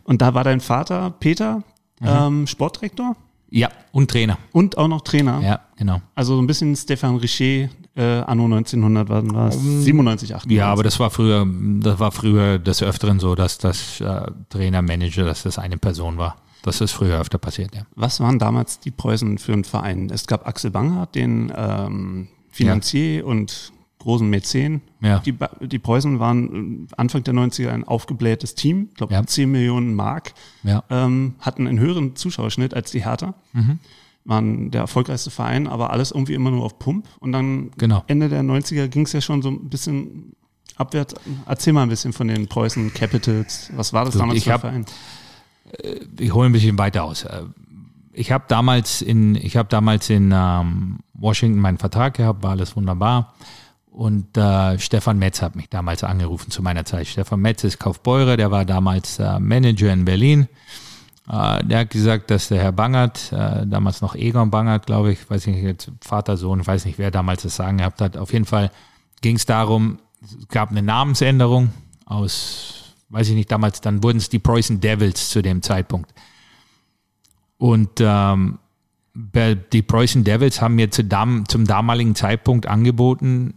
und da war dein Vater Peter mhm. ähm, Sportdirektor? Ja, und Trainer. Und auch noch Trainer. Ja, genau. Also ein bisschen Stefan Richer, äh, anno 1900 war, war es 97, 98. Ja, aber das war früher, das war früher des Öfteren so, dass das äh, Trainer, Manager, dass das eine Person war. Das ist früher öfter passiert, ja. Was waren damals die Preußen für einen Verein? Es gab Axel Banghardt, den ähm, Finanzier ja. und großen Mäzen. Ja. Die, die Preußen waren äh, Anfang der 90er ein aufgeblähtes Team, ich glaube ja. 10 Millionen Mark, ja. ähm, hatten einen höheren Zuschauerschnitt als die Hertha. Mhm. Waren der erfolgreichste Verein, aber alles irgendwie immer nur auf Pump. Und dann genau. Ende der 90er ging es ja schon so ein bisschen abwärts. Erzähl mal ein bisschen von den Preußen Capitals. Was war das Gut, damals für ein Verein? Äh, ich hole ein bisschen weiter aus. Äh, ich habe damals in, ich habe damals in ähm, Washington meinen Vertrag gehabt, war alles wunderbar. Und äh, Stefan Metz hat mich damals angerufen zu meiner Zeit. Stefan Metz ist Kaufbeurer, der war damals äh, Manager in Berlin. Äh, der hat gesagt, dass der Herr Bangert, äh, damals noch Egon Bangert, glaube ich, weiß nicht, jetzt Vater, Sohn, weiß nicht, wer damals das Sagen gehabt hat. Auf jeden Fall ging es darum, es gab eine Namensänderung aus, weiß ich nicht, damals, dann wurden es die Preußen Devils zu dem Zeitpunkt. Und ähm, die Preußen Devils haben mir zu dam zum damaligen Zeitpunkt angeboten,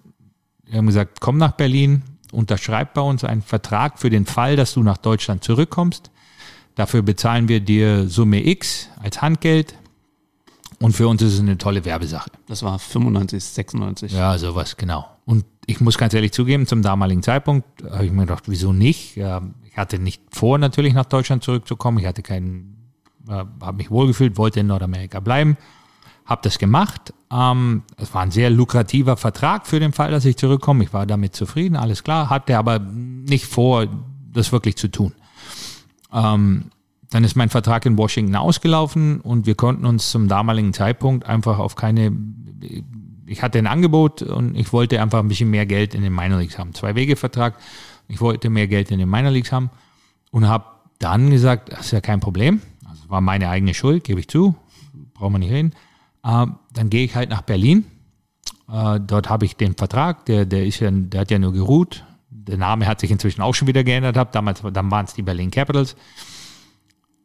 wir haben gesagt, komm nach Berlin, unterschreib bei uns einen Vertrag für den Fall, dass du nach Deutschland zurückkommst. Dafür bezahlen wir dir Summe X als Handgeld. Und für uns ist es eine tolle Werbesache. Das war 95, 96. Ja, sowas, genau. Und ich muss ganz ehrlich zugeben, zum damaligen Zeitpunkt habe ich mir gedacht, wieso nicht? Ich hatte nicht vor, natürlich nach Deutschland zurückzukommen. Ich hatte keinen, habe mich wohlgefühlt, wollte in Nordamerika bleiben habe das gemacht. Ähm, es war ein sehr lukrativer Vertrag für den Fall, dass ich zurückkomme. Ich war damit zufrieden, alles klar, hatte aber nicht vor, das wirklich zu tun. Ähm, dann ist mein Vertrag in Washington ausgelaufen und wir konnten uns zum damaligen Zeitpunkt einfach auf keine, ich hatte ein Angebot und ich wollte einfach ein bisschen mehr Geld in den Minor Leagues haben. Zwei Wege Vertrag. Ich wollte mehr Geld in den Minor Leagues haben und habe dann gesagt, das ist ja kein Problem. Also war meine eigene Schuld, gebe ich zu. Brauchen wir nicht reden. Äh, dann gehe ich halt nach Berlin. Äh, dort habe ich den Vertrag, der, der, ist ja, der hat ja nur geruht. Der Name hat sich inzwischen auch schon wieder geändert. Hab. Damals dann waren es die Berlin Capitals.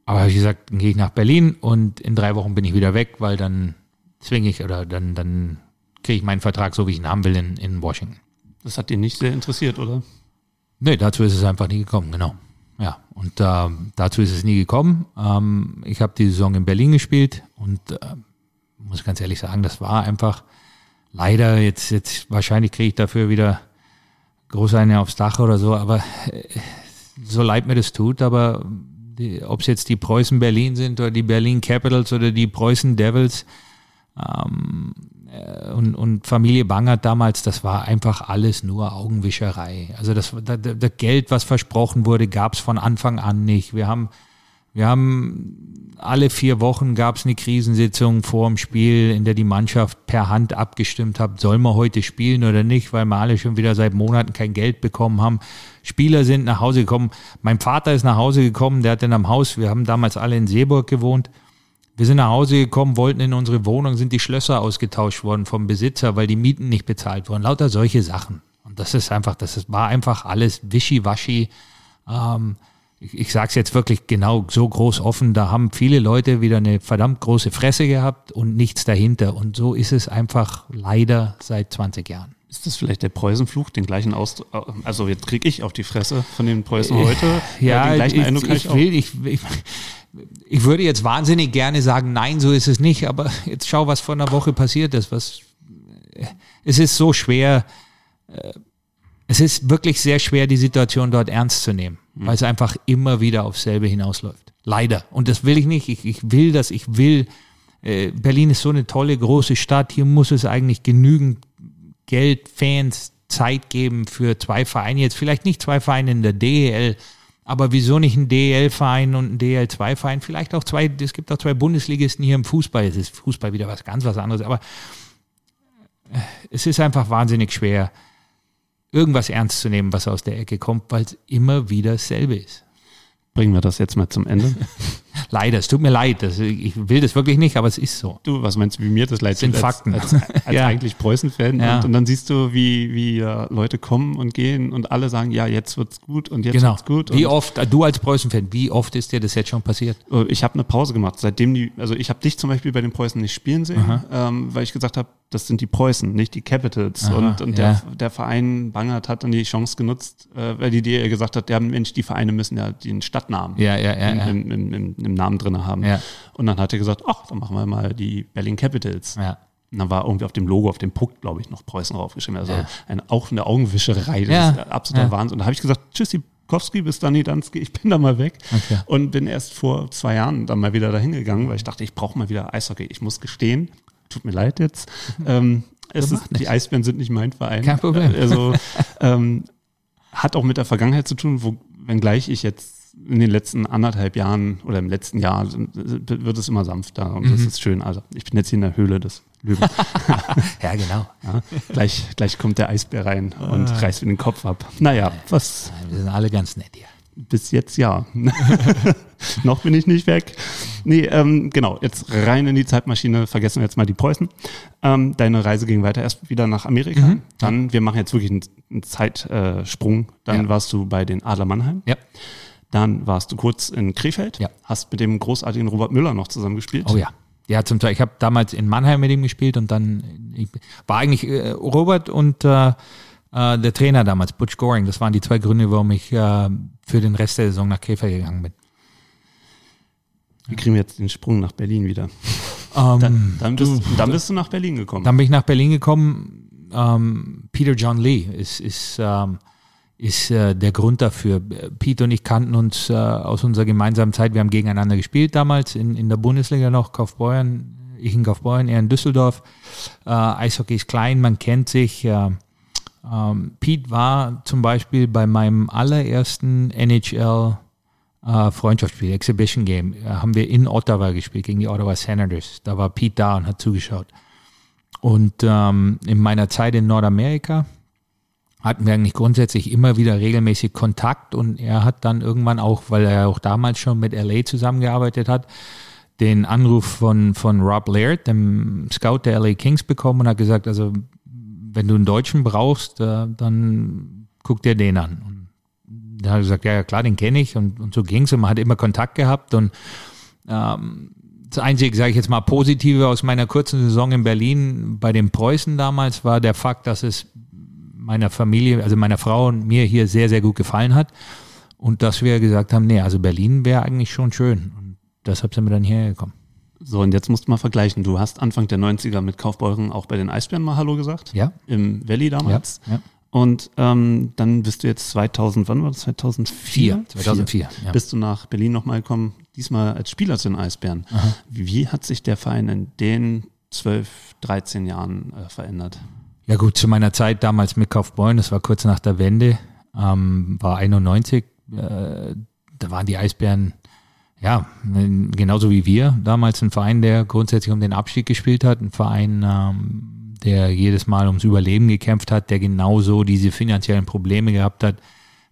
Aber habe ich gesagt, dann gehe ich nach Berlin und in drei Wochen bin ich wieder weg, weil dann zwinge ich oder dann, dann kriege ich meinen Vertrag so, wie ich ihn haben will, in, in Washington. Das hat dich nicht sehr interessiert, oder? Nee, dazu ist es einfach nie gekommen, genau. Ja, und äh, dazu ist es nie gekommen. Ähm, ich habe die Saison in Berlin gespielt und äh, muss ganz ehrlich sagen, das war einfach leider jetzt, jetzt wahrscheinlich kriege ich dafür wieder groß eine aufs Dach oder so, aber äh, so leid mir das tut, aber ob es jetzt die Preußen Berlin sind oder die Berlin Capitals oder die Preußen Devils ähm, äh, und, und Familie Bangert damals, das war einfach alles nur Augenwischerei. Also das, das, das Geld, was versprochen wurde, gab es von Anfang an nicht. Wir haben wir haben alle vier Wochen gab es eine Krisensitzung vor dem Spiel, in der die Mannschaft per Hand abgestimmt hat, soll man heute spielen oder nicht, weil wir alle schon wieder seit Monaten kein Geld bekommen haben. Spieler sind nach Hause gekommen. Mein Vater ist nach Hause gekommen, der hat dann am Haus, wir haben damals alle in Seeburg gewohnt. Wir sind nach Hause gekommen, wollten in unsere Wohnung, sind die Schlösser ausgetauscht worden vom Besitzer, weil die Mieten nicht bezahlt wurden. Lauter solche Sachen. Und das ist einfach, das war einfach alles wischiwaschi. Ähm, ich, ich sage es jetzt wirklich genau so groß offen, da haben viele Leute wieder eine verdammt große Fresse gehabt und nichts dahinter. Und so ist es einfach leider seit 20 Jahren. Ist das vielleicht der Preußenfluch, den gleichen Ausdruck? Also jetzt kriege ich auf die Fresse von den Preußen äh, heute. Ja, den gleichen ich, Eindruck ich, ich will, ich, ich, ich würde jetzt wahnsinnig gerne sagen, nein, so ist es nicht, aber jetzt schau, was vor einer Woche passiert ist. Was, äh, es ist so schwer, äh, es ist wirklich sehr schwer, die Situation dort ernst zu nehmen, mhm. weil es einfach immer wieder aufs selbe hinausläuft. Leider. Und das will ich nicht. Ich, ich will das, ich will. Äh, Berlin ist so eine tolle, große Stadt. Hier muss es eigentlich genügend Geld, Fans, Zeit geben für zwei Vereine. Jetzt vielleicht nicht zwei Vereine in der DEL, aber wieso nicht ein DEL-Verein und ein DEL-2-Verein? Vielleicht auch zwei, es gibt auch zwei Bundesligisten hier im Fußball. Es ist Fußball wieder was ganz was anderes, aber äh, es ist einfach wahnsinnig schwer irgendwas ernst zu nehmen, was aus der Ecke kommt, weil es immer wieder dasselbe ist. Bringen wir das jetzt mal zum Ende. [LAUGHS] Leider, es tut mir leid. Das, ich will das wirklich nicht, aber es ist so. Du, was meinst du, wie mir das leid tut? sind Fakten. Als, als, als [LAUGHS] ja. eigentlich Preußen-Fan. Ja. Und, und, dann siehst du, wie, wie uh, Leute kommen und gehen und alle sagen, ja, jetzt wird's gut und jetzt genau. wird's gut. Wie oft, du als Preußen-Fan, wie oft ist dir das jetzt schon passiert? Oh, ich habe eine Pause gemacht, seitdem die, also ich habe dich zum Beispiel bei den Preußen nicht spielen sehen, ähm, weil ich gesagt habe, das sind die Preußen, nicht die Capitals. Aha, und und ja. der, der Verein Bangert hat dann die Chance genutzt, äh, weil die dir gesagt hat, ja Mensch, die Vereine müssen ja den Stadtnamen ja, ja, ja, im, im, im, im, Namen drin haben. Ja. Und dann hat er gesagt, ach, dann machen wir mal die Berlin Capitals. Ja. Und dann war irgendwie auf dem Logo, auf dem Puck, glaube ich, noch Preußen draufgeschrieben. Also ja. eine, auch eine Augenwischerei. Das ja. ist absoluter ja. Wahnsinn. Und da habe ich gesagt, tschüssi, Kowski bis Dani Danski, ich bin da mal weg. Okay. Und bin erst vor zwei Jahren dann mal wieder dahin gegangen, weil ich dachte, ich brauche mal wieder Eishockey. Ich muss gestehen, tut mir leid jetzt. ähm, es ist, die Eisbären sind nicht mein Verein. Kein Problem. Also ähm, hat auch mit der Vergangenheit zu tun, wo, wenngleich ich jetzt in den letzten anderthalb Jahren oder im letzten Jahr wird es immer sanfter und mhm. das ist schön. Also ich bin jetzt hier in der Höhle des Löwen. [LAUGHS] ja, genau. Ja, gleich, gleich kommt der Eisbär rein und ah. reißt mir den Kopf ab. Naja, was. Wir sind alle ganz nett hier. Bis jetzt ja. [LAUGHS] Noch bin ich nicht weg. Nee, ähm, genau, jetzt rein in die Zeitmaschine, vergessen wir jetzt mal die Preußen. Ähm, deine Reise ging weiter erst wieder nach Amerika. Mhm. Dann, wir machen jetzt wirklich einen, einen Zeitsprung. Dann ja. warst du bei den Adler Mannheim. Ja. Dann warst du kurz in Krefeld. Ja. Hast mit dem großartigen Robert Müller noch zusammen gespielt. Oh ja. Ja, zum Teil. Ich habe damals in Mannheim mit ihm gespielt und dann ich, war eigentlich äh, Robert und äh, äh, der Trainer damals, Butch Goring. Das waren die zwei Gründe, warum ich äh, für den Rest der Saison nach Käfer gegangen bin. Wie kriegen wir jetzt den Sprung nach Berlin wieder? Um, [LAUGHS] ähm, dann, dann, bist, du, dann bist du nach Berlin gekommen. Dann bin ich nach Berlin gekommen. Ähm, Peter John Lee ist, ist, ähm, ist äh, der Grund dafür. Peter und ich kannten uns äh, aus unserer gemeinsamen Zeit. Wir haben gegeneinander gespielt damals in, in der Bundesliga noch, Kaufbeuren. Ich in Kaufbeuren, er in Düsseldorf. Äh, Eishockey ist klein, man kennt sich. Äh, ähm, Pete war zum Beispiel bei meinem allerersten NHL äh, Freundschaftsspiel, Exhibition Game, äh, haben wir in Ottawa gespielt gegen die Ottawa Senators. Da war Pete da und hat zugeschaut. Und ähm, in meiner Zeit in Nordamerika hatten wir eigentlich grundsätzlich immer wieder regelmäßig Kontakt und er hat dann irgendwann auch, weil er auch damals schon mit LA zusammengearbeitet hat, den Anruf von, von Rob Laird, dem Scout der LA Kings, bekommen und hat gesagt, also wenn du einen Deutschen brauchst, äh, dann guck dir den an. Und da hat er gesagt, ja, klar, den kenne ich und, und so ging es und man hat immer Kontakt gehabt und ähm, das Einzige, sage ich jetzt mal, Positive aus meiner kurzen Saison in Berlin bei den Preußen damals war der Fakt, dass es meiner Familie, also meiner Frau und mir hier sehr, sehr gut gefallen hat und dass wir gesagt haben, nee, also Berlin wäre eigentlich schon schön und deshalb sind wir dann hierher gekommen. So, und jetzt musst du mal vergleichen. Du hast Anfang der 90er mit Kaufbeuren auch bei den Eisbären mal Hallo gesagt. Ja. Im Valley damals. Ja. ja. Und ähm, dann bist du jetzt 2000, wann war das? 2004? 2004. Ja. Bist du nach Berlin nochmal gekommen, diesmal als Spieler zu den Eisbären. Aha. Wie hat sich der Verein in den 12, 13 Jahren äh, verändert? Ja gut, zu meiner Zeit damals mit Kaufbeuren, das war kurz nach der Wende, ähm, war 91, äh, da waren die Eisbären ja, genauso wie wir, damals ein Verein, der grundsätzlich um den Abstieg gespielt hat, ein Verein, ähm, der jedes Mal ums Überleben gekämpft hat, der genauso diese finanziellen Probleme gehabt hat,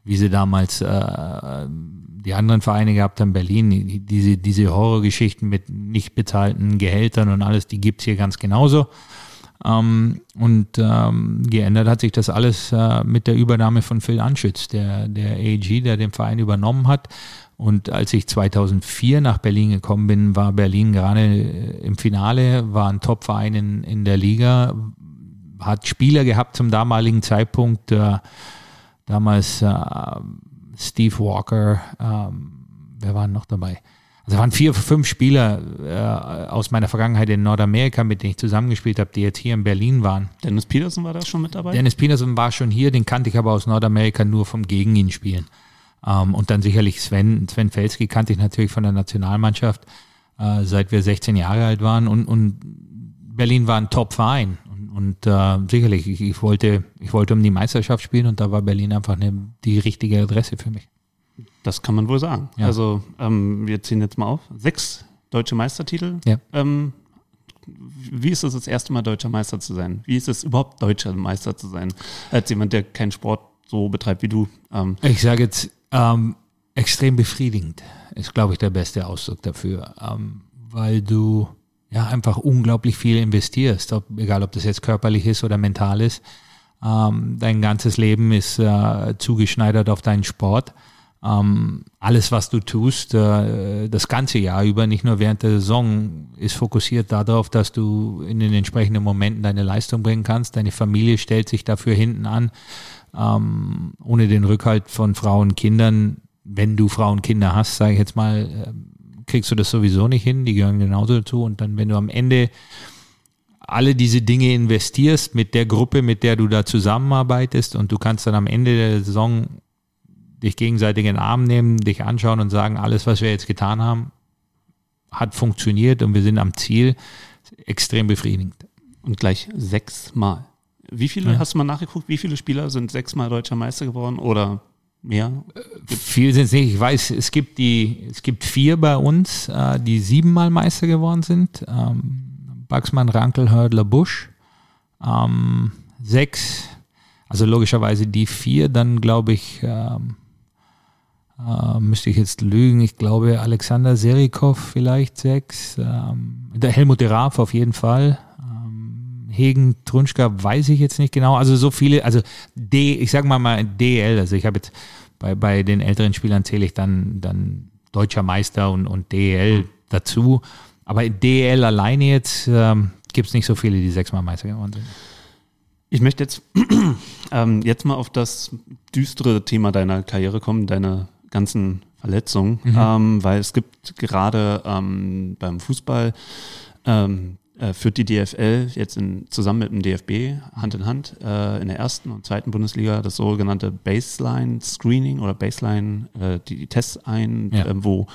wie sie damals äh, die anderen Vereine gehabt haben, Berlin, diese, diese Horrorgeschichten mit nicht bezahlten Gehältern und alles, die gibt's hier ganz genauso. Ähm, und ähm, geändert hat sich das alles äh, mit der Übernahme von Phil Anschütz, der, der AG, der den Verein übernommen hat und als ich 2004 nach Berlin gekommen bin, war Berlin gerade äh, im Finale, war ein Topverein in, in der Liga, hat Spieler gehabt zum damaligen Zeitpunkt, äh, damals äh, Steve Walker, äh, wer waren noch dabei? Also waren vier, fünf Spieler äh, aus meiner Vergangenheit in Nordamerika, mit denen ich zusammengespielt habe, die jetzt hier in Berlin waren. Dennis Peterson war da schon mit dabei? Dennis Peterson war schon hier, den kannte ich aber aus Nordamerika nur vom Gegen ihn spielen. Ähm, und dann sicherlich Sven, Sven Felski kannte ich natürlich von der Nationalmannschaft, äh, seit wir 16 Jahre alt waren. Und, und Berlin war ein Top-Verein. Und, und äh, sicherlich, ich, ich, wollte, ich wollte um die Meisterschaft spielen und da war Berlin einfach eine, die richtige Adresse für mich. Das kann man wohl sagen. Ja. Also ähm, wir ziehen jetzt mal auf. Sechs deutsche Meistertitel. Ja. Ähm, Wie ist es das erste Mal deutscher Meister zu sein? Wie ist es überhaupt deutscher Meister zu sein, als jemand, der keinen Sport so betreibt wie du? Ähm, ich sage jetzt ähm, extrem befriedigend, ist glaube ich der beste Ausdruck dafür, ähm, weil du ja einfach unglaublich viel investierst, ob, egal ob das jetzt körperlich ist oder mental ist. Ähm, dein ganzes Leben ist äh, zugeschneidert auf deinen Sport ähm, alles, was du tust, äh, das ganze Jahr über, nicht nur während der Saison, ist fokussiert darauf, dass du in den entsprechenden Momenten deine Leistung bringen kannst. Deine Familie stellt sich dafür hinten an. Ähm, ohne den Rückhalt von Frauen und Kindern, wenn du Frauen und Kinder hast, sage ich jetzt mal, äh, kriegst du das sowieso nicht hin. Die gehören genauso dazu. Und dann, wenn du am Ende alle diese Dinge investierst mit der Gruppe, mit der du da zusammenarbeitest und du kannst dann am Ende der Saison dich gegenseitig in den Arm nehmen, dich anschauen und sagen, alles, was wir jetzt getan haben, hat funktioniert und wir sind am Ziel. Extrem befriedigend. Und gleich sechsmal. Wie viele, ja. hast du mal nachgeguckt, wie viele Spieler sind sechsmal deutscher Meister geworden oder mehr? Viel sind es nicht. Ich weiß, es gibt die, es gibt vier bei uns, äh, die siebenmal Meister geworden sind. Ähm, Baxmann, Rankel, Hördler, Busch. Ähm, sechs, also logischerweise die vier, dann glaube ich, ähm, äh, müsste ich jetzt lügen. Ich glaube, Alexander Serikov vielleicht sechs. Ähm, der Helmut de Raaf auf jeden Fall. Ähm, Hegen, Trunschka weiß ich jetzt nicht genau. Also so viele, also D, ich sag mal mal DL. Also ich habe jetzt bei, bei den älteren Spielern zähle ich dann, dann deutscher Meister und, und DL dazu. Aber DL alleine jetzt ähm, gibt es nicht so viele, die sechsmal Meister geworden sind. Ich möchte jetzt, [CLEARS THROAT] ähm, jetzt mal auf das düstere Thema deiner Karriere kommen, deine ganzen Verletzungen, mhm. ähm, weil es gibt gerade ähm, beim Fußball ähm, äh, führt die DFL jetzt in, zusammen mit dem DFB Hand in Hand äh, in der ersten und zweiten Bundesliga das sogenannte Baseline Screening oder Baseline äh, die, die Tests ein, ja. äh, wo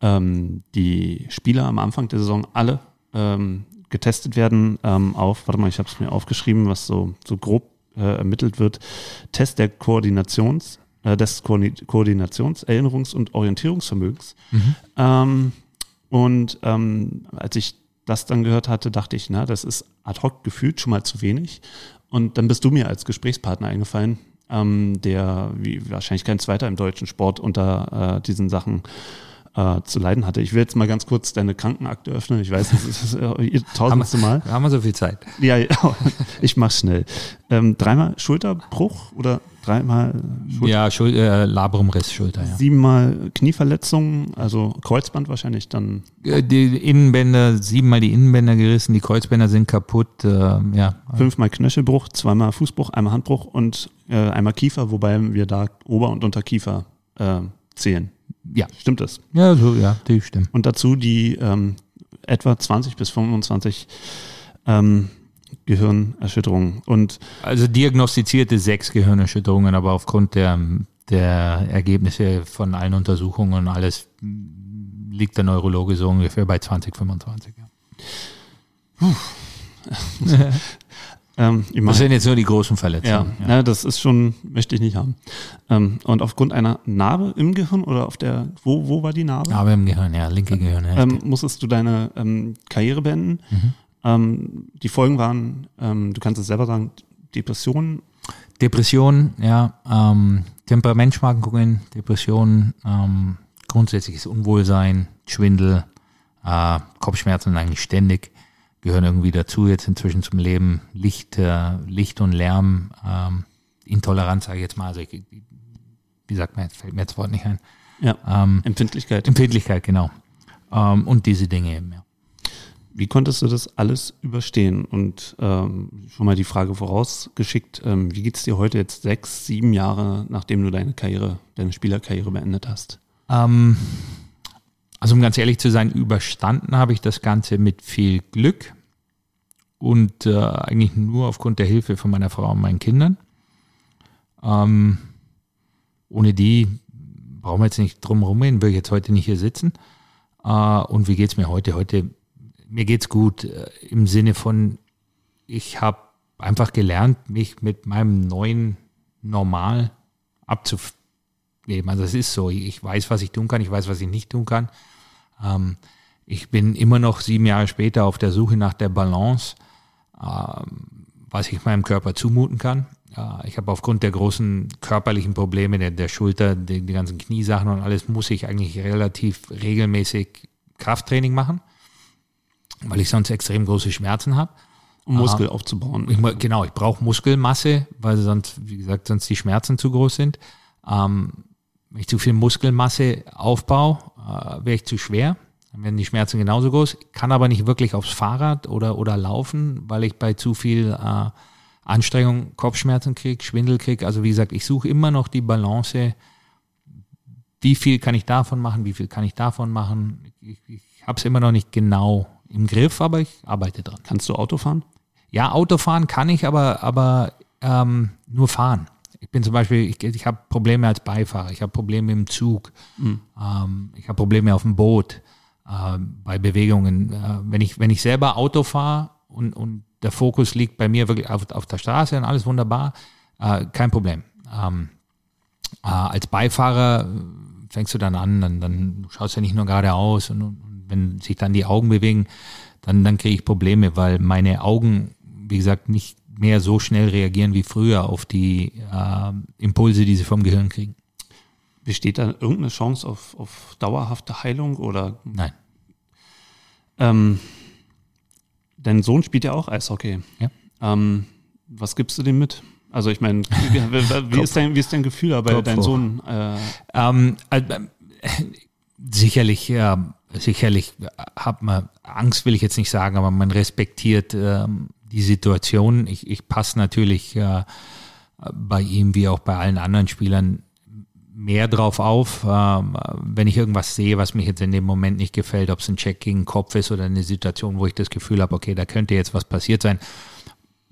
ähm, die Spieler am Anfang der Saison alle ähm, getestet werden ähm, auf, warte mal, ich habe es mir aufgeschrieben, was so, so grob äh, ermittelt wird, Test der Koordinations, des Ko Koordinations-, Erinnerungs- und Orientierungsvermögens. Mhm. Ähm, und ähm, als ich das dann gehört hatte, dachte ich, na, das ist ad hoc gefühlt schon mal zu wenig. Und dann bist du mir als Gesprächspartner eingefallen, ähm, der wie wahrscheinlich kein zweiter im deutschen Sport unter äh, diesen Sachen äh, zu leiden hatte. Ich will jetzt mal ganz kurz deine Krankenakte öffnen. Ich weiß, das ist das äh, tausendste Mal. Haben wir so viel Zeit? Ja, [LAUGHS] ich mach's schnell. Ähm, dreimal Schulterbruch oder dreimal Schulter? Ja, Schul äh, Labrumriss Schulter, ja. Siebenmal Knieverletzungen, also Kreuzband wahrscheinlich dann. Äh, die Innenbänder, siebenmal die Innenbänder gerissen, die Kreuzbänder sind kaputt, äh, ja. Fünfmal Knöchelbruch, zweimal Fußbruch, einmal Handbruch und äh, einmal Kiefer, wobei wir da Ober- und Unterkiefer äh, zählen. Ja. Stimmt das? Ja, so, ja, die stimmt. Und dazu die ähm, etwa 20 bis 25 ähm, Gehirnerschütterungen. Und also diagnostizierte sechs Gehirnerschütterungen, aber aufgrund der, der Ergebnisse von allen Untersuchungen und alles liegt der Neurologe so ungefähr bei 20, 25. Ja. Puh. [LAUGHS] Ähm, ich das sind jetzt nur die großen Verletzungen. Ja, ja. das ist schon, möchte ich nicht haben. Ähm, und aufgrund einer Narbe im Gehirn oder auf der, wo, wo war die Narbe? Narbe im Gehirn, ja, linke Gehirn. Ähm, musstest du deine ähm, Karriere beenden. Mhm. Ähm, die Folgen waren, ähm, du kannst es selber sagen, Depressionen. Depressionen, ja, ähm, Temperamentschwankungen, Depressionen, ähm, grundsätzliches Unwohlsein, Schwindel, äh, Kopfschmerzen eigentlich ständig gehören irgendwie dazu jetzt inzwischen zum Leben. Licht, äh, Licht und Lärm, ähm, Intoleranz, sage ich jetzt mal. Also ich, wie sagt man jetzt, fällt mir jetzt Wort nicht ein. Ja, ähm, Empfindlichkeit. Empfindlichkeit, genau. Ähm, und diese Dinge eben, ja. Wie konntest du das alles überstehen? Und ähm, schon mal die Frage vorausgeschickt, ähm, wie geht es dir heute jetzt sechs, sieben Jahre, nachdem du deine Karriere, deine Spielerkarriere beendet hast? Ähm, also um ganz ehrlich zu sein, überstanden habe ich das Ganze mit viel Glück und äh, eigentlich nur aufgrund der Hilfe von meiner Frau und meinen Kindern. Ähm, ohne die brauchen wir jetzt nicht drum rumreden, würde ich jetzt heute nicht hier sitzen. Äh, und wie geht es mir heute? Heute, mir geht es gut äh, im Sinne von, ich habe einfach gelernt, mich mit meinem neuen Normal abzuleben. Also es ist so, ich weiß, was ich tun kann, ich weiß, was ich nicht tun kann. Ähm, ich bin immer noch sieben Jahre später auf der Suche nach der Balance, ähm, was ich meinem Körper zumuten kann. Äh, ich habe aufgrund der großen körperlichen Probleme der, der Schulter, die, die ganzen Kniesachen und alles, muss ich eigentlich relativ regelmäßig Krafttraining machen, weil ich sonst extrem große Schmerzen habe. Um Muskel uh, aufzubauen. Ich, genau, ich brauche Muskelmasse, weil sonst, wie gesagt, sonst die Schmerzen zu groß sind. Ähm, wenn ich zu viel Muskelmasse aufbaue, äh, wäre ich zu schwer. Dann werden die Schmerzen genauso groß. Kann aber nicht wirklich aufs Fahrrad oder, oder laufen, weil ich bei zu viel äh, Anstrengung Kopfschmerzen kriege, Schwindel kriege. Also wie gesagt, ich suche immer noch die Balance. Wie viel kann ich davon machen? Wie viel kann ich davon machen? Ich, ich habe es immer noch nicht genau im Griff, aber ich arbeite dran. Kannst du Auto fahren? Ja, Auto fahren kann ich, aber, aber ähm, nur fahren. Ich bin zum Beispiel, ich, ich habe Probleme als Beifahrer, ich habe Probleme im Zug, mhm. ähm, ich habe Probleme auf dem Boot, äh, bei Bewegungen. Äh, wenn, ich, wenn ich selber Auto fahre und, und der Fokus liegt bei mir wirklich auf, auf der Straße und alles wunderbar, äh, kein Problem. Ähm, äh, als Beifahrer fängst du dann an, dann, dann schaust du ja nicht nur geradeaus und, und wenn sich dann die Augen bewegen, dann, dann kriege ich Probleme, weil meine Augen, wie gesagt, nicht mehr so schnell reagieren wie früher auf die äh, Impulse, die sie vom Gehirn kriegen. Besteht da irgendeine Chance auf, auf dauerhafte Heilung oder? Nein. Ähm, dein Sohn spielt ja auch Eishockey. Ja. Ähm, was gibst du dem mit? Also ich meine, wie, [LAUGHS] ist dein, wie ist dein Gefühl dabei, dein Sohn? Äh ähm, also, sicherlich, äh, sicherlich hat man Angst, will ich jetzt nicht sagen, aber man respektiert ähm, die Situation. Ich, ich passe natürlich äh, bei ihm wie auch bei allen anderen Spielern mehr drauf auf, ähm, wenn ich irgendwas sehe, was mich jetzt in dem Moment nicht gefällt, ob es ein Check gegen Kopf ist oder eine Situation, wo ich das Gefühl habe, okay, da könnte jetzt was passiert sein,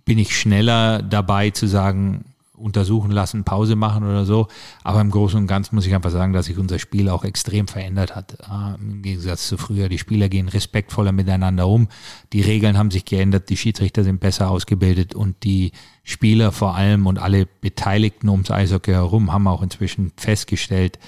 bin ich schneller dabei zu sagen, untersuchen lassen, Pause machen oder so. Aber im Großen und Ganzen muss ich einfach sagen, dass sich unser Spiel auch extrem verändert hat. Im Gegensatz zu früher. Die Spieler gehen respektvoller miteinander um. Die Regeln haben sich geändert. Die Schiedsrichter sind besser ausgebildet und die Spieler vor allem und alle Beteiligten ums Eishockey herum haben auch inzwischen festgestellt,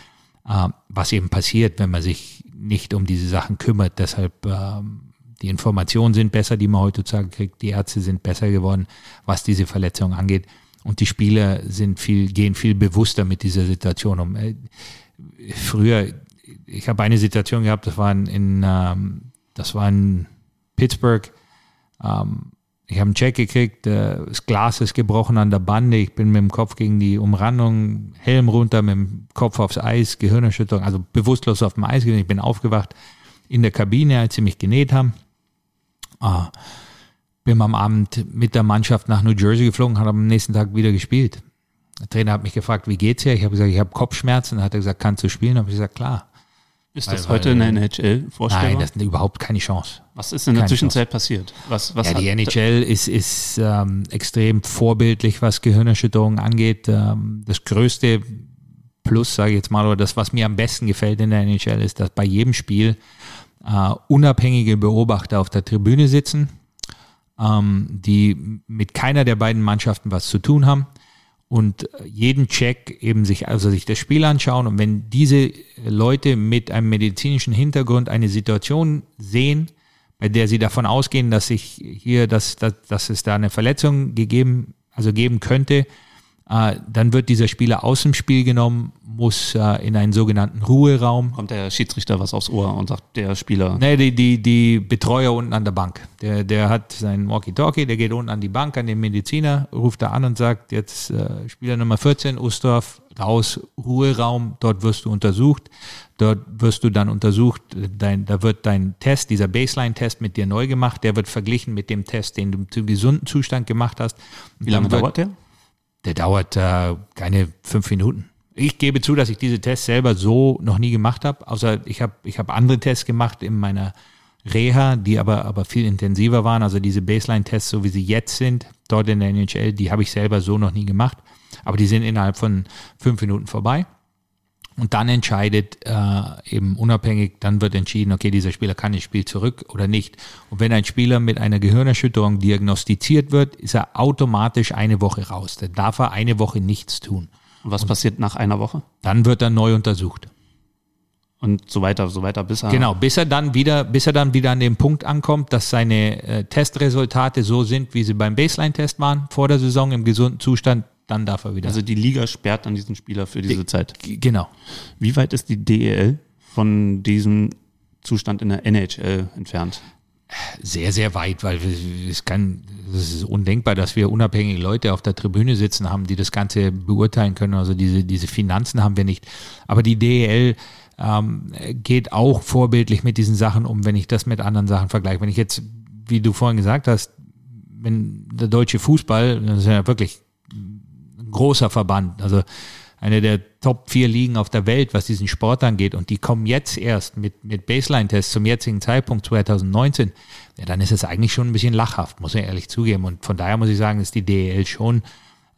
äh, was eben passiert, wenn man sich nicht um diese Sachen kümmert. Deshalb ähm, die Informationen sind besser, die man heutzutage kriegt. Die Ärzte sind besser geworden, was diese Verletzung angeht. Und die Spieler sind viel, gehen viel bewusster mit dieser Situation um. Äh, früher, ich habe eine Situation gehabt, das war in, ähm, das war in Pittsburgh. Ähm, ich habe einen Check gekriegt, äh, das Glas ist gebrochen an der Bande, ich bin mit dem Kopf gegen die Umrandung, Helm runter, mit dem Kopf aufs Eis, Gehirnerschütterung, also bewusstlos auf dem Eis gewesen. Ich bin aufgewacht in der Kabine, als sie mich genäht haben. Ah, bin am Abend mit der Mannschaft nach New Jersey geflogen, habe am nächsten Tag wieder gespielt. Der Trainer hat mich gefragt, wie geht's dir? Ich habe gesagt, ich habe Kopfschmerzen. Dann hat er gesagt, kannst du spielen? Habe ich gesagt, klar. Ist das weil, heute in der NHL vorstellbar? Nein, das ist überhaupt keine Chance. Was ist in der keine Zwischenzeit Chance. passiert? Was, was ja, die NHL ist, ist ähm, extrem vorbildlich, was Gehirnerschütterungen angeht. Ähm, das größte Plus, sage ich jetzt mal, oder das, was mir am besten gefällt in der NHL, ist, dass bei jedem Spiel äh, unabhängige Beobachter auf der Tribüne sitzen, ähm, die mit keiner der beiden Mannschaften was zu tun haben und jeden Check eben sich, also sich das Spiel anschauen. Und wenn diese Leute mit einem medizinischen Hintergrund eine Situation sehen, bei der sie davon ausgehen, dass sich hier, dass, dass, dass es da eine Verletzung gegeben, also geben könnte, äh, dann wird dieser Spieler aus dem Spiel genommen, muss äh, in einen sogenannten Ruheraum. Kommt der Schiedsrichter was aufs Ohr und sagt, der Spieler. Nee, die, die, die Betreuer unten an der Bank. Der, der hat seinen Walkie-Talkie, der geht unten an die Bank, an den Mediziner, ruft da an und sagt, jetzt äh, Spieler Nummer 14, Ustorf, raus, Ruheraum, dort wirst du untersucht. Dort wirst du dann untersucht, dein, da wird dein Test, dieser Baseline-Test mit dir neu gemacht, der wird verglichen mit dem Test, den du zum gesunden Zustand gemacht hast. Wie lange dauert der? Der dauert äh, keine fünf Minuten. Ich gebe zu, dass ich diese Tests selber so noch nie gemacht habe, außer ich habe ich hab andere Tests gemacht in meiner Reha, die aber, aber viel intensiver waren. Also diese Baseline-Tests, so wie sie jetzt sind, dort in der NHL, die habe ich selber so noch nie gemacht. Aber die sind innerhalb von fünf Minuten vorbei. Und dann entscheidet äh, eben unabhängig, dann wird entschieden, okay, dieser Spieler kann ins Spiel zurück oder nicht. Und wenn ein Spieler mit einer Gehirnerschütterung diagnostiziert wird, ist er automatisch eine Woche raus. Dann darf er eine Woche nichts tun. Und was Und passiert nach einer Woche? Dann wird er neu untersucht. und so weiter, so weiter, bis er genau, bis er dann wieder, bis er dann wieder an den Punkt ankommt, dass seine äh, Testresultate so sind, wie sie beim Baseline-Test waren vor der Saison im gesunden Zustand, dann darf er wieder. Also die Liga sperrt dann diesen Spieler für diese die, Zeit. Genau. Wie weit ist die DEL von diesem Zustand in der NHL entfernt? Sehr, sehr weit, weil es kann, es ist undenkbar, dass wir unabhängige Leute auf der Tribüne sitzen haben, die das Ganze beurteilen können. Also diese, diese Finanzen haben wir nicht. Aber die DEL ähm, geht auch vorbildlich mit diesen Sachen um, wenn ich das mit anderen Sachen vergleiche. Wenn ich jetzt, wie du vorhin gesagt hast, wenn der deutsche Fußball, das ist ja wirklich ein großer Verband, also eine der Top vier Ligen auf der Welt, was diesen Sport angeht, und die kommen jetzt erst mit, mit Baseline-Tests zum jetzigen Zeitpunkt 2019, ja, dann ist es eigentlich schon ein bisschen lachhaft, muss ich ehrlich zugeben. Und von daher muss ich sagen, ist die DEL schon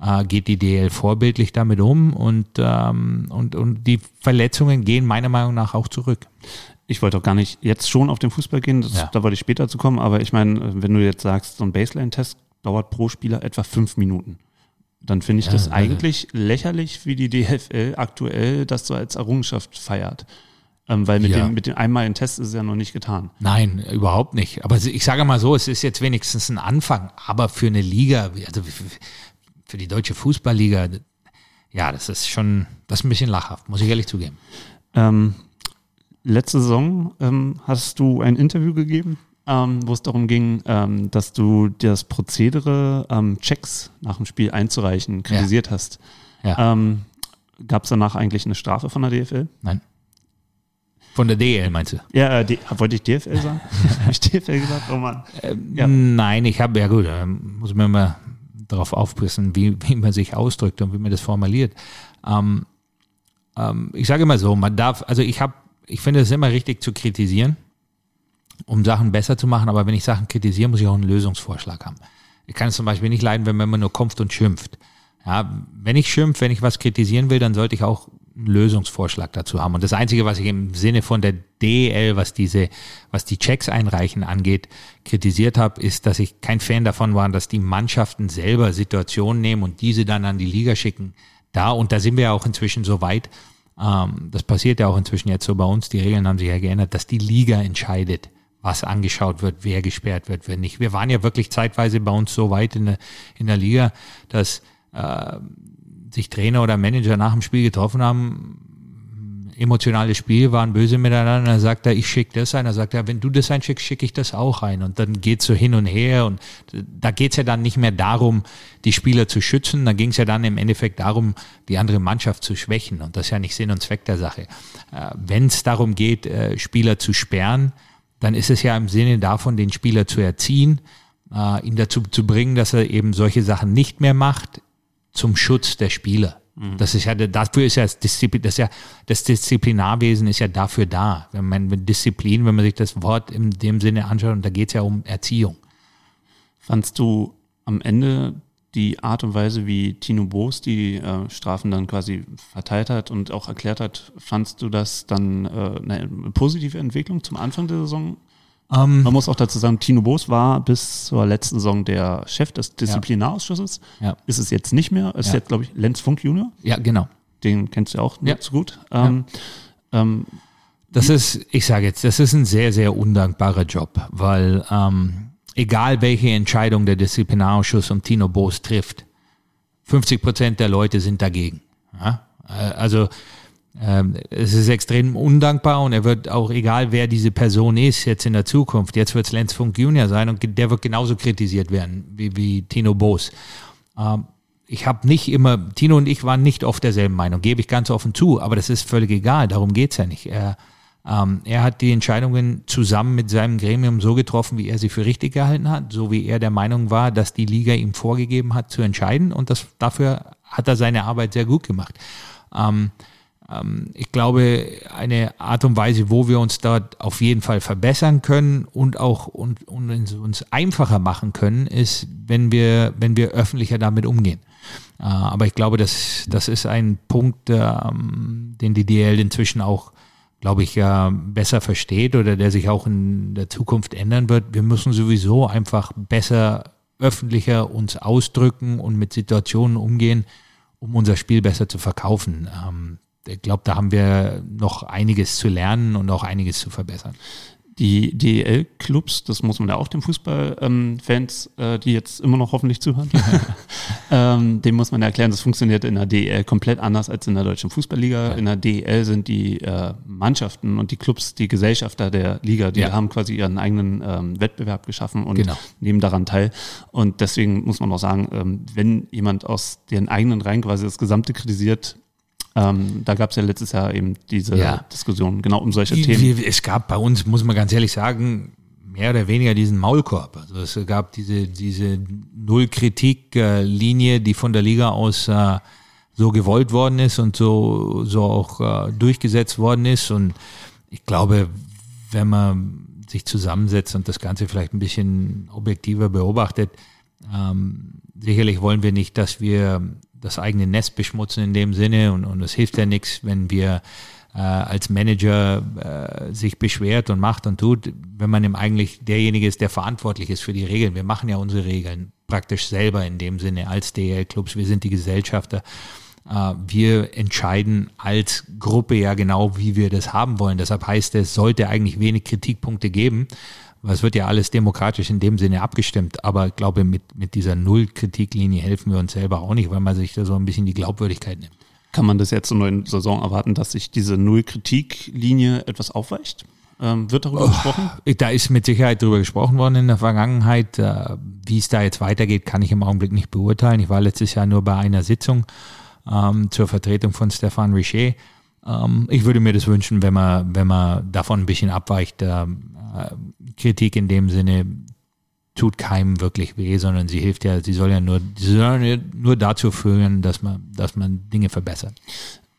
äh, geht die DL vorbildlich damit um und, ähm, und, und die Verletzungen gehen meiner Meinung nach auch zurück. Ich wollte auch gar nicht jetzt schon auf den Fußball gehen, das, ja. da wollte ich später zu kommen, aber ich meine, wenn du jetzt sagst, so ein Baseline-Test dauert pro Spieler etwa fünf Minuten, dann finde ich ja, das ja, eigentlich lächerlich, wie die DFL aktuell das so als Errungenschaft feiert. Ähm, weil mit, dem, mit dem einmaligen Test ist es ja noch nicht getan. Nein, überhaupt nicht. Aber ich sage mal so, es ist jetzt wenigstens ein Anfang. Aber für eine Liga, also für die deutsche Fußballliga, ja, das ist schon, das ist ein bisschen lachhaft, muss ich ehrlich zugeben. Ähm, letzte Saison ähm, hast du ein Interview gegeben, ähm, wo es darum ging, ähm, dass du das Prozedere, ähm, Checks nach dem Spiel einzureichen, kritisiert ja. hast. Ja. Ähm, Gab es danach eigentlich eine Strafe von der DFL? Nein. Von der DL meinst du? Ja, äh, wollte ich DFL sagen? [LAUGHS] habe ich DFL gesagt? Oh Mann. Ja. Nein, ich habe, ja gut, muss mir mal darauf aufpassen, wie, wie man sich ausdrückt und wie man das formuliert. Ähm, ähm, ich sage immer so, man darf, also ich habe, ich finde es immer richtig zu kritisieren, um Sachen besser zu machen, aber wenn ich Sachen kritisiere, muss ich auch einen Lösungsvorschlag haben. Ich kann es zum Beispiel nicht leiden, wenn man immer nur kommt und schimpft. Ja, wenn ich schimpf, wenn ich was kritisieren will, dann sollte ich auch einen Lösungsvorschlag dazu haben. Und das Einzige, was ich im Sinne von der DL, was diese, was die Checks einreichen angeht, kritisiert habe, ist, dass ich kein Fan davon war, dass die Mannschaften selber Situationen nehmen und diese dann an die Liga schicken. Da, und da sind wir ja auch inzwischen so weit, ähm, das passiert ja auch inzwischen jetzt so bei uns, die Regeln haben sich ja geändert, dass die Liga entscheidet, was angeschaut wird, wer gesperrt wird, wer nicht. Wir waren ja wirklich zeitweise bei uns so weit in der, in der Liga, dass äh, sich Trainer oder Manager nach dem Spiel getroffen haben, emotionales Spiel, waren böse miteinander, dann sagt er, ich schicke das ein, dann sagt er, wenn du das einschickst, schicke ich das auch ein. Und dann geht's so hin und her und da geht's ja dann nicht mehr darum, die Spieler zu schützen, da ging's ja dann im Endeffekt darum, die andere Mannschaft zu schwächen. Und das ist ja nicht Sinn und Zweck der Sache. Äh, wenn es darum geht, äh, Spieler zu sperren, dann ist es ja im Sinne davon, den Spieler zu erziehen, äh, ihn dazu zu bringen, dass er eben solche Sachen nicht mehr macht, zum Schutz der Spieler. Mhm. Das ist ja, dafür ist ja das, Disziplin, das, ja, das Disziplinarwesen ist ja dafür da. Wenn man mit Disziplin, wenn man sich das Wort in dem Sinne anschaut, und da geht es ja um Erziehung. Fandst du am Ende die Art und Weise, wie Tino Boos die äh, Strafen dann quasi verteilt hat und auch erklärt hat, fandst du das dann äh, eine positive Entwicklung zum Anfang der Saison? Um, ähm, Man muss auch dazu sagen, Tino Boos war bis zur letzten Saison der Chef des Disziplinarausschusses. Ja. Ist es jetzt nicht mehr. Ist ja. jetzt, glaube ich, Lenz Funk Junior. Ja, genau. Den kennst du ja auch ja. nicht so gut. Ähm, ähm, das ist, ich sage jetzt, das ist ein sehr, sehr undankbarer Job, weil ähm, egal welche Entscheidung der Disziplinarausschuss um Tino Boos trifft, 50 Prozent der Leute sind dagegen. Ja? Äh, also ähm, es ist extrem undankbar und er wird auch, egal wer diese Person ist, jetzt in der Zukunft, jetzt wird es Lenz Funk Junior sein und der wird genauso kritisiert werden wie, wie Tino Boos. Ähm, ich habe nicht immer, Tino und ich waren nicht oft derselben Meinung, gebe ich ganz offen zu, aber das ist völlig egal, darum geht's ja nicht. Er, ähm, er hat die Entscheidungen zusammen mit seinem Gremium so getroffen, wie er sie für richtig gehalten hat, so wie er der Meinung war, dass die Liga ihm vorgegeben hat zu entscheiden und das, dafür hat er seine Arbeit sehr gut gemacht. Ähm, ähm, ich glaube, eine Art und Weise, wo wir uns dort auf jeden Fall verbessern können und auch und, und uns einfacher machen können, ist, wenn wir, wenn wir öffentlicher damit umgehen. Äh, aber ich glaube, das, das ist ein Punkt, ähm, den die DL inzwischen auch, glaube ich, besser versteht oder der sich auch in der Zukunft ändern wird. Wir müssen sowieso einfach besser öffentlicher uns ausdrücken und mit Situationen umgehen, um unser Spiel besser zu verkaufen. Ähm, ich glaube, da haben wir noch einiges zu lernen und auch einiges zu verbessern die DEL-Clubs, das muss man ja auch den Fußballfans, äh, die jetzt immer noch hoffentlich zuhören, [LAUGHS] ähm, dem muss man erklären, das funktioniert in der DEL komplett anders als in der deutschen Fußballliga. Ja. In der DEL sind die äh, Mannschaften und die Clubs die Gesellschafter der Liga, die ja. haben quasi ihren eigenen ähm, Wettbewerb geschaffen und genau. nehmen daran teil. Und deswegen muss man auch sagen, ähm, wenn jemand aus den eigenen Reihen quasi das Gesamte kritisiert, ähm, da gab es ja letztes Jahr eben diese ja. Diskussion genau um solche Themen. es gab bei uns, muss man ganz ehrlich sagen, mehr oder weniger diesen Maulkorb. Also es gab diese, diese Null-Kritik-Linie, die von der Liga aus äh, so gewollt worden ist und so, so auch äh, durchgesetzt worden ist. Und ich glaube, wenn man sich zusammensetzt und das Ganze vielleicht ein bisschen objektiver beobachtet, ähm, sicherlich wollen wir nicht, dass wir das eigene Nest beschmutzen in dem Sinne und, und es hilft ja nichts, wenn wir äh, als Manager äh, sich beschwert und macht und tut, wenn man eben eigentlich derjenige ist, der verantwortlich ist für die Regeln. Wir machen ja unsere Regeln praktisch selber in dem Sinne als DL-Clubs. Wir sind die Gesellschafter. Äh, wir entscheiden als Gruppe ja genau, wie wir das haben wollen. Deshalb heißt es, sollte eigentlich wenig Kritikpunkte geben. Es wird ja alles demokratisch in dem Sinne abgestimmt, aber ich glaube, mit, mit dieser Null-Kritiklinie helfen wir uns selber auch nicht, weil man sich da so ein bisschen die Glaubwürdigkeit nimmt. Kann man das jetzt zur neuen Saison erwarten, dass sich diese Null-Kritik-Linie etwas aufweicht? Ähm, wird darüber oh, gesprochen? Da ist mit Sicherheit darüber gesprochen worden in der Vergangenheit. Äh, wie es da jetzt weitergeht, kann ich im Augenblick nicht beurteilen. Ich war letztes Jahr nur bei einer Sitzung ähm, zur Vertretung von Stefan Richer. Ähm, ich würde mir das wünschen, wenn man, wenn man davon ein bisschen abweicht. Äh, Kritik in dem Sinne tut keinem wirklich weh, sondern sie hilft ja, sie soll ja nur, sie soll ja nur dazu führen, dass man, dass man Dinge verbessert.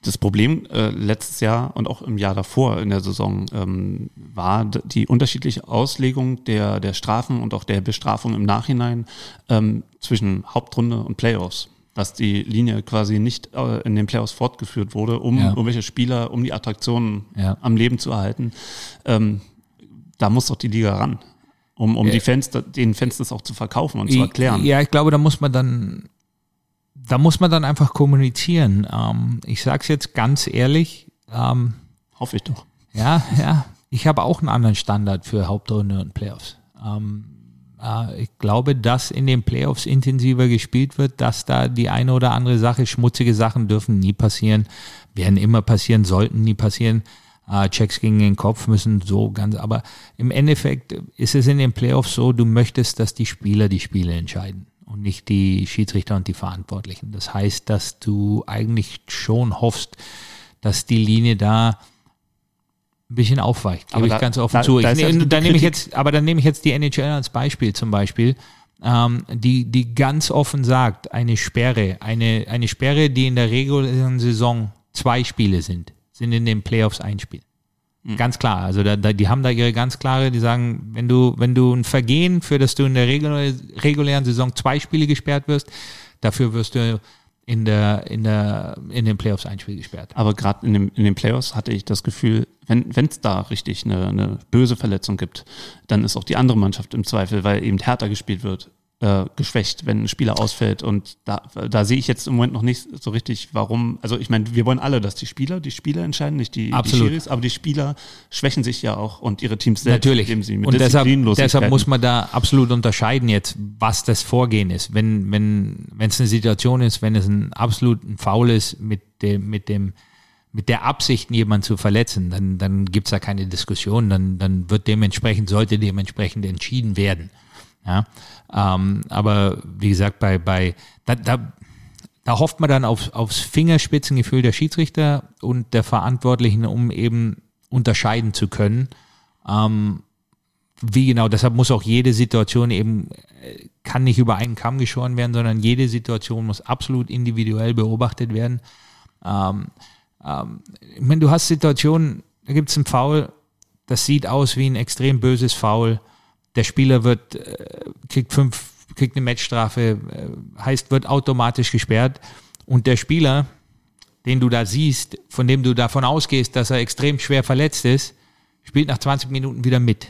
Das Problem äh, letztes Jahr und auch im Jahr davor in der Saison ähm, war die unterschiedliche Auslegung der, der Strafen und auch der Bestrafung im Nachhinein ähm, zwischen Hauptrunde und Playoffs dass die Linie quasi nicht äh, in den Playoffs fortgeführt wurde, um ja. irgendwelche Spieler, um die Attraktionen ja. am Leben zu erhalten. Ähm, da muss doch die Liga ran, um, um die Fans, den Fans das auch zu verkaufen und zu erklären. Ja, ich glaube, da muss man dann, da muss man dann einfach kommunizieren. Ähm, ich sage es jetzt ganz ehrlich. Ähm, Hoffe ich doch. Ja, ja. Ich habe auch einen anderen Standard für Hauptrunde und Playoffs. Ähm, äh, ich glaube, dass in den Playoffs intensiver gespielt wird, dass da die eine oder andere Sache, schmutzige Sachen dürfen nie passieren, werden immer passieren, sollten nie passieren. Uh, Checks gegen den Kopf müssen so ganz, aber im Endeffekt ist es in den Playoffs so, du möchtest, dass die Spieler die Spiele entscheiden und nicht die Schiedsrichter und die Verantwortlichen. Das heißt, dass du eigentlich schon hoffst, dass die Linie da ein bisschen aufweicht, gebe ich ganz offen da, zu. Da ich, ne, dann nehme ich jetzt, aber dann nehme ich jetzt die NHL als Beispiel zum Beispiel, ähm, die, die ganz offen sagt, eine Sperre, eine, eine Sperre, die in der regulären Saison zwei Spiele sind, sind in den Playoffs ein Spiel. Mhm. Ganz klar. Also da, da, die haben da ihre ganz klare, die sagen, wenn du, wenn du ein Vergehen, für das du in der regulären Saison zwei Spiele gesperrt wirst, dafür wirst du in der, in der, in den Playoffs ein Spiel gesperrt. Aber gerade in, in den Playoffs hatte ich das Gefühl, wenn es da richtig eine, eine böse Verletzung gibt, dann ist auch die andere Mannschaft im Zweifel, weil eben härter gespielt wird, äh, geschwächt, wenn ein Spieler ausfällt. Und da, da sehe ich jetzt im Moment noch nicht so richtig, warum. Also ich meine, wir wollen alle, dass die Spieler die Spieler entscheiden, nicht die, die Schiris, aber die Spieler schwächen sich ja auch und ihre Teams selbst, Natürlich. indem sie mit und deshalb, deshalb muss man da absolut unterscheiden jetzt, was das Vorgehen ist. Wenn wenn wenn es eine Situation ist, wenn es ein absoluten Foul ist mit dem mit dem mit der Absicht, jemanden zu verletzen, dann, dann gibt es da keine Diskussion, dann, dann wird dementsprechend, sollte dementsprechend entschieden werden. Ja, ähm, aber wie gesagt, bei, bei da, da, da hofft man dann auf, aufs Fingerspitzengefühl der Schiedsrichter und der Verantwortlichen, um eben unterscheiden zu können. Ähm, wie genau, deshalb muss auch jede Situation eben, äh, kann nicht über einen Kamm geschoren werden, sondern jede Situation muss absolut individuell beobachtet werden. Ähm, ähm, ich meine, du hast Situationen, da gibt es einen Foul, das sieht aus wie ein extrem böses Foul der Spieler wird, äh, kriegt fünf, kriegt eine Matchstrafe, äh, heißt, wird automatisch gesperrt. Und der Spieler, den du da siehst, von dem du davon ausgehst, dass er extrem schwer verletzt ist, spielt nach 20 Minuten wieder mit.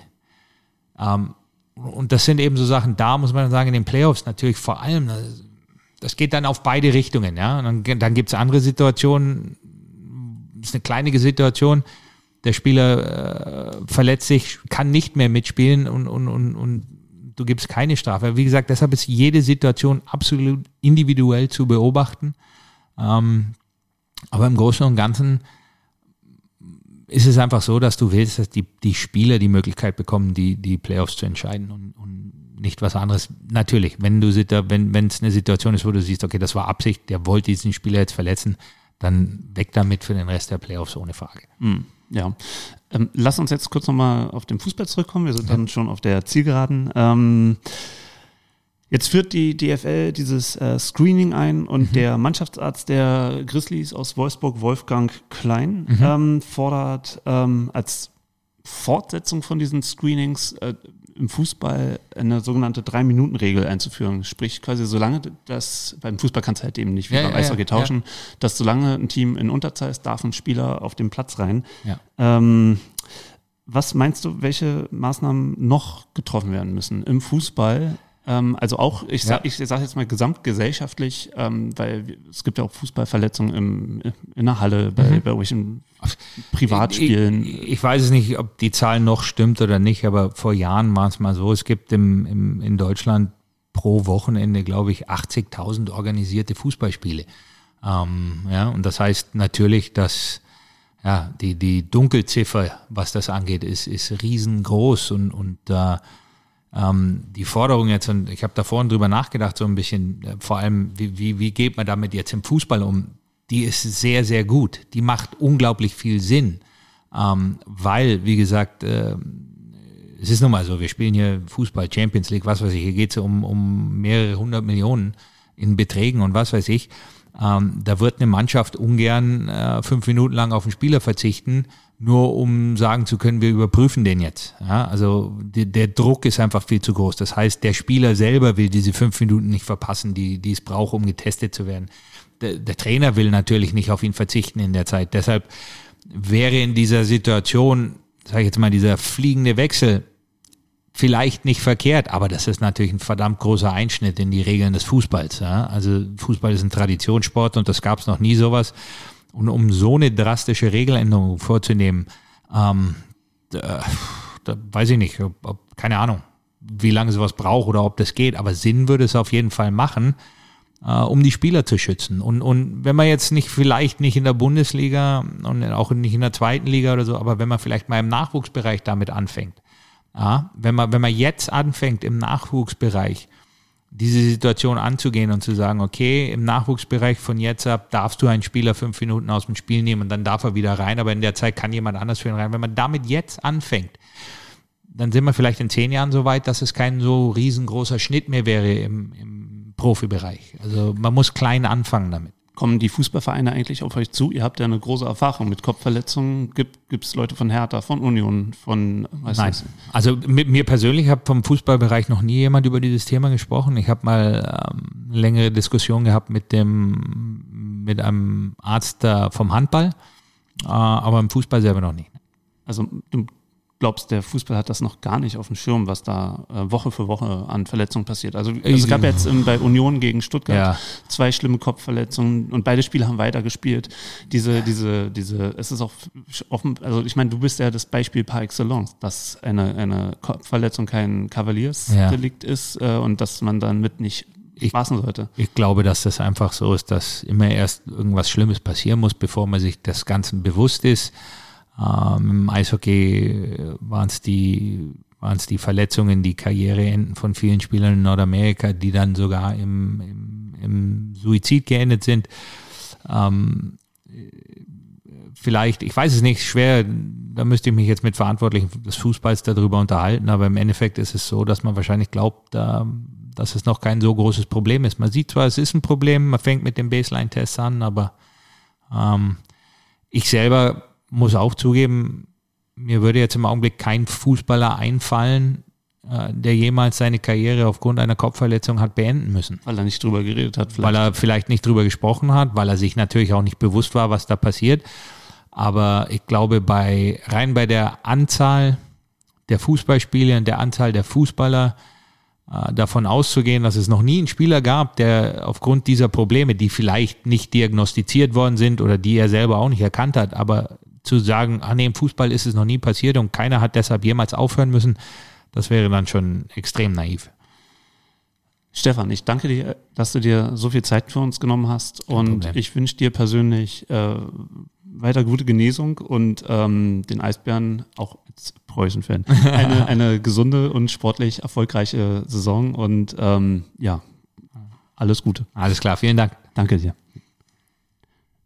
Ähm, und das sind eben so Sachen, da muss man sagen, in den Playoffs natürlich vor allem, das geht dann auf beide Richtungen, ja. Und dann, dann gibt es andere Situationen, ist eine kleinige Situation. Der Spieler äh, verletzt sich, kann nicht mehr mitspielen und, und, und, und du gibst keine Strafe. Wie gesagt, deshalb ist jede Situation absolut individuell zu beobachten. Ähm, aber im Großen und Ganzen ist es einfach so, dass du willst, dass die, die Spieler die Möglichkeit bekommen, die, die Playoffs zu entscheiden und, und nicht was anderes. Natürlich, wenn du wenn wenn es eine Situation ist, wo du siehst, okay, das war Absicht, der wollte diesen Spieler jetzt verletzen, dann weg damit für den Rest der Playoffs ohne Frage. Mhm. Ja. Ähm, lass uns jetzt kurz nochmal auf den Fußball zurückkommen. Wir sind ja. dann schon auf der Zielgeraden. Ähm, Jetzt führt die DFL dieses äh, Screening ein und mhm. der Mannschaftsarzt der Grizzlies aus Wolfsburg, Wolfgang Klein, mhm. ähm, fordert ähm, als Fortsetzung von diesen Screenings äh, im Fußball eine sogenannte Drei-Minuten-Regel einzuführen. Sprich, quasi solange das, beim Fußball kannst du halt eben nicht wie ja, beim Eishockey ja, tauschen, ja. dass solange ein Team in Unterzahl ist, darf ein Spieler auf den Platz rein. Ähm, was meinst du, welche Maßnahmen noch getroffen werden müssen im Fußball, also auch, ich sage ja. ich sag jetzt mal gesamtgesellschaftlich, ähm, weil es gibt ja auch Fußballverletzungen im, in der Halle, bei, mhm. bei irgendwelchen Privatspielen. Ich, ich, weiß es nicht, ob die Zahl noch stimmt oder nicht, aber vor Jahren war es mal so, es gibt im, im, in Deutschland pro Wochenende, glaube ich, 80.000 organisierte Fußballspiele. Ähm, ja, und das heißt natürlich, dass ja, die, die Dunkelziffer, was das angeht, ist, ist riesengroß und, und äh, ähm, die Forderung jetzt, und ich habe da vorhin drüber nachgedacht, so ein bisschen, äh, vor allem, wie, wie, wie geht man damit jetzt im Fußball um? Die ist sehr, sehr gut. Die macht unglaublich viel Sinn, ähm, weil, wie gesagt, äh, es ist nun mal so, wir spielen hier Fußball, Champions League, was weiß ich, hier geht es um, um mehrere hundert Millionen in Beträgen und was weiß ich. Ähm, da wird eine Mannschaft ungern äh, fünf Minuten lang auf einen Spieler verzichten, nur um sagen zu können, wir überprüfen den jetzt. Ja, also die, der Druck ist einfach viel zu groß. Das heißt, der Spieler selber will diese fünf Minuten nicht verpassen, die, die es braucht, um getestet zu werden. Der, der Trainer will natürlich nicht auf ihn verzichten in der Zeit. Deshalb wäre in dieser Situation, sage ich jetzt mal, dieser fliegende Wechsel vielleicht nicht verkehrt, aber das ist natürlich ein verdammt großer Einschnitt in die Regeln des Fußballs. Ja? Also Fußball ist ein Traditionssport und das gab es noch nie sowas. Und um so eine drastische Regeländerung vorzunehmen, ähm, da, da weiß ich nicht, ob, ob, keine Ahnung, wie lange sowas braucht oder ob das geht, aber Sinn würde es auf jeden Fall machen, äh, um die Spieler zu schützen. Und, und wenn man jetzt nicht, vielleicht nicht in der Bundesliga und auch nicht in der zweiten Liga oder so, aber wenn man vielleicht mal im Nachwuchsbereich damit anfängt, ja, wenn man, wenn man jetzt anfängt im Nachwuchsbereich, diese Situation anzugehen und zu sagen, okay, im Nachwuchsbereich von jetzt ab darfst du einen Spieler fünf Minuten aus dem Spiel nehmen und dann darf er wieder rein, aber in der Zeit kann jemand anders für ihn rein. Wenn man damit jetzt anfängt, dann sind wir vielleicht in zehn Jahren so weit, dass es kein so riesengroßer Schnitt mehr wäre im, im Profibereich. Also man muss klein anfangen damit kommen die Fußballvereine eigentlich auf euch zu? Ihr habt ja eine große Erfahrung mit Kopfverletzungen. Gibt es Leute von Hertha, von Union, von was Nein. Also mit mir persönlich habe vom Fußballbereich noch nie jemand über dieses Thema gesprochen. Ich habe mal ähm, längere Diskussion gehabt mit dem mit einem Arzt äh, vom Handball, äh, aber im Fußball selber noch nie. Also du glaubst, der Fußball hat das noch gar nicht auf dem Schirm, was da äh, Woche für Woche an Verletzungen passiert. Also es gab jetzt in, bei Union gegen Stuttgart ja. zwei schlimme Kopfverletzungen und beide Spiele haben weitergespielt. Diese, diese, diese, es ist auch offen, also ich meine, du bist ja das Beispiel par excellence, dass eine, eine Kopfverletzung kein Kavaliersdelikt ja. ist äh, und dass man dann mit nicht ich, sollte. Ich glaube, dass das einfach so ist, dass immer erst irgendwas Schlimmes passieren muss, bevor man sich des Ganzen bewusst ist. Ähm, Im Eishockey waren es die, waren's die Verletzungen, die Karriereenden von vielen Spielern in Nordamerika, die dann sogar im, im, im Suizid geendet sind. Ähm, vielleicht, ich weiß es nicht, schwer, da müsste ich mich jetzt mit Verantwortlichen des Fußballs darüber unterhalten, aber im Endeffekt ist es so, dass man wahrscheinlich glaubt, dass es noch kein so großes Problem ist. Man sieht zwar, es ist ein Problem, man fängt mit dem Baseline-Test an, aber ähm, ich selber muss auch zugeben, mir würde jetzt im Augenblick kein Fußballer einfallen, äh, der jemals seine Karriere aufgrund einer Kopfverletzung hat beenden müssen. Weil er nicht drüber geredet hat. Vielleicht. Weil er vielleicht nicht drüber gesprochen hat, weil er sich natürlich auch nicht bewusst war, was da passiert. Aber ich glaube, bei, rein bei der Anzahl der Fußballspiele und der Anzahl der Fußballer, äh, davon auszugehen, dass es noch nie einen Spieler gab, der aufgrund dieser Probleme, die vielleicht nicht diagnostiziert worden sind oder die er selber auch nicht erkannt hat, aber zu sagen, ah nee, im Fußball ist es noch nie passiert und keiner hat deshalb jemals aufhören müssen, das wäre dann schon extrem naiv. Stefan, ich danke dir, dass du dir so viel Zeit für uns genommen hast Kein und Problem. ich wünsche dir persönlich äh, weiter gute Genesung und ähm, den Eisbären auch als Preußen-Fan [LAUGHS] eine, eine gesunde und sportlich erfolgreiche Saison und ähm, ja, alles Gute. Alles klar, vielen Dank. Danke dir.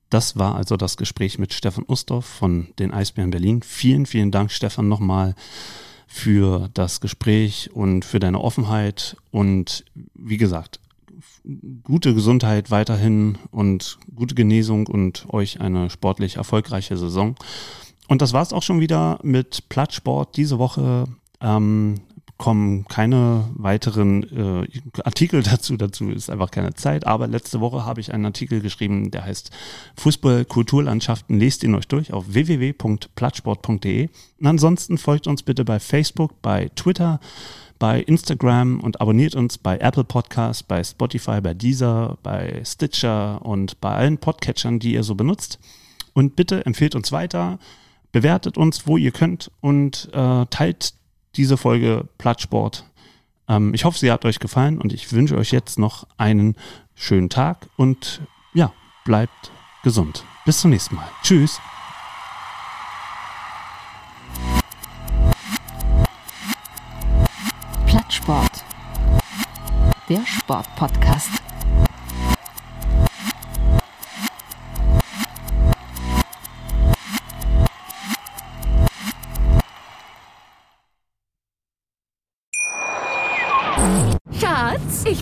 Das war also das Gespräch mit Stefan Ustorf von den Eisbären Berlin. Vielen, vielen Dank, Stefan, nochmal für das Gespräch und für deine Offenheit. Und wie gesagt, gute Gesundheit weiterhin und gute Genesung und euch eine sportlich erfolgreiche Saison. Und das war es auch schon wieder mit Plattsport diese Woche. Ähm, kommen keine weiteren äh, Artikel [LAUGHS] dazu. Dazu ist einfach keine Zeit. Aber letzte Woche habe ich einen Artikel geschrieben, der heißt Fußball Kulturlandschaften. Lest ihn euch durch auf www.plattsport.de. Und ansonsten folgt uns bitte bei Facebook, bei Twitter, bei Instagram und abonniert uns bei Apple Podcasts, bei Spotify, bei Deezer, bei Stitcher und bei allen Podcatchern, die ihr so benutzt. Und bitte empfehlt uns weiter, bewertet uns, wo ihr könnt und äh, teilt diese Folge Plattsport. Ähm, ich hoffe, sie hat euch gefallen und ich wünsche euch jetzt noch einen schönen Tag und ja, bleibt gesund. Bis zum nächsten Mal. Tschüss. Plattsport. Der Sportpodcast.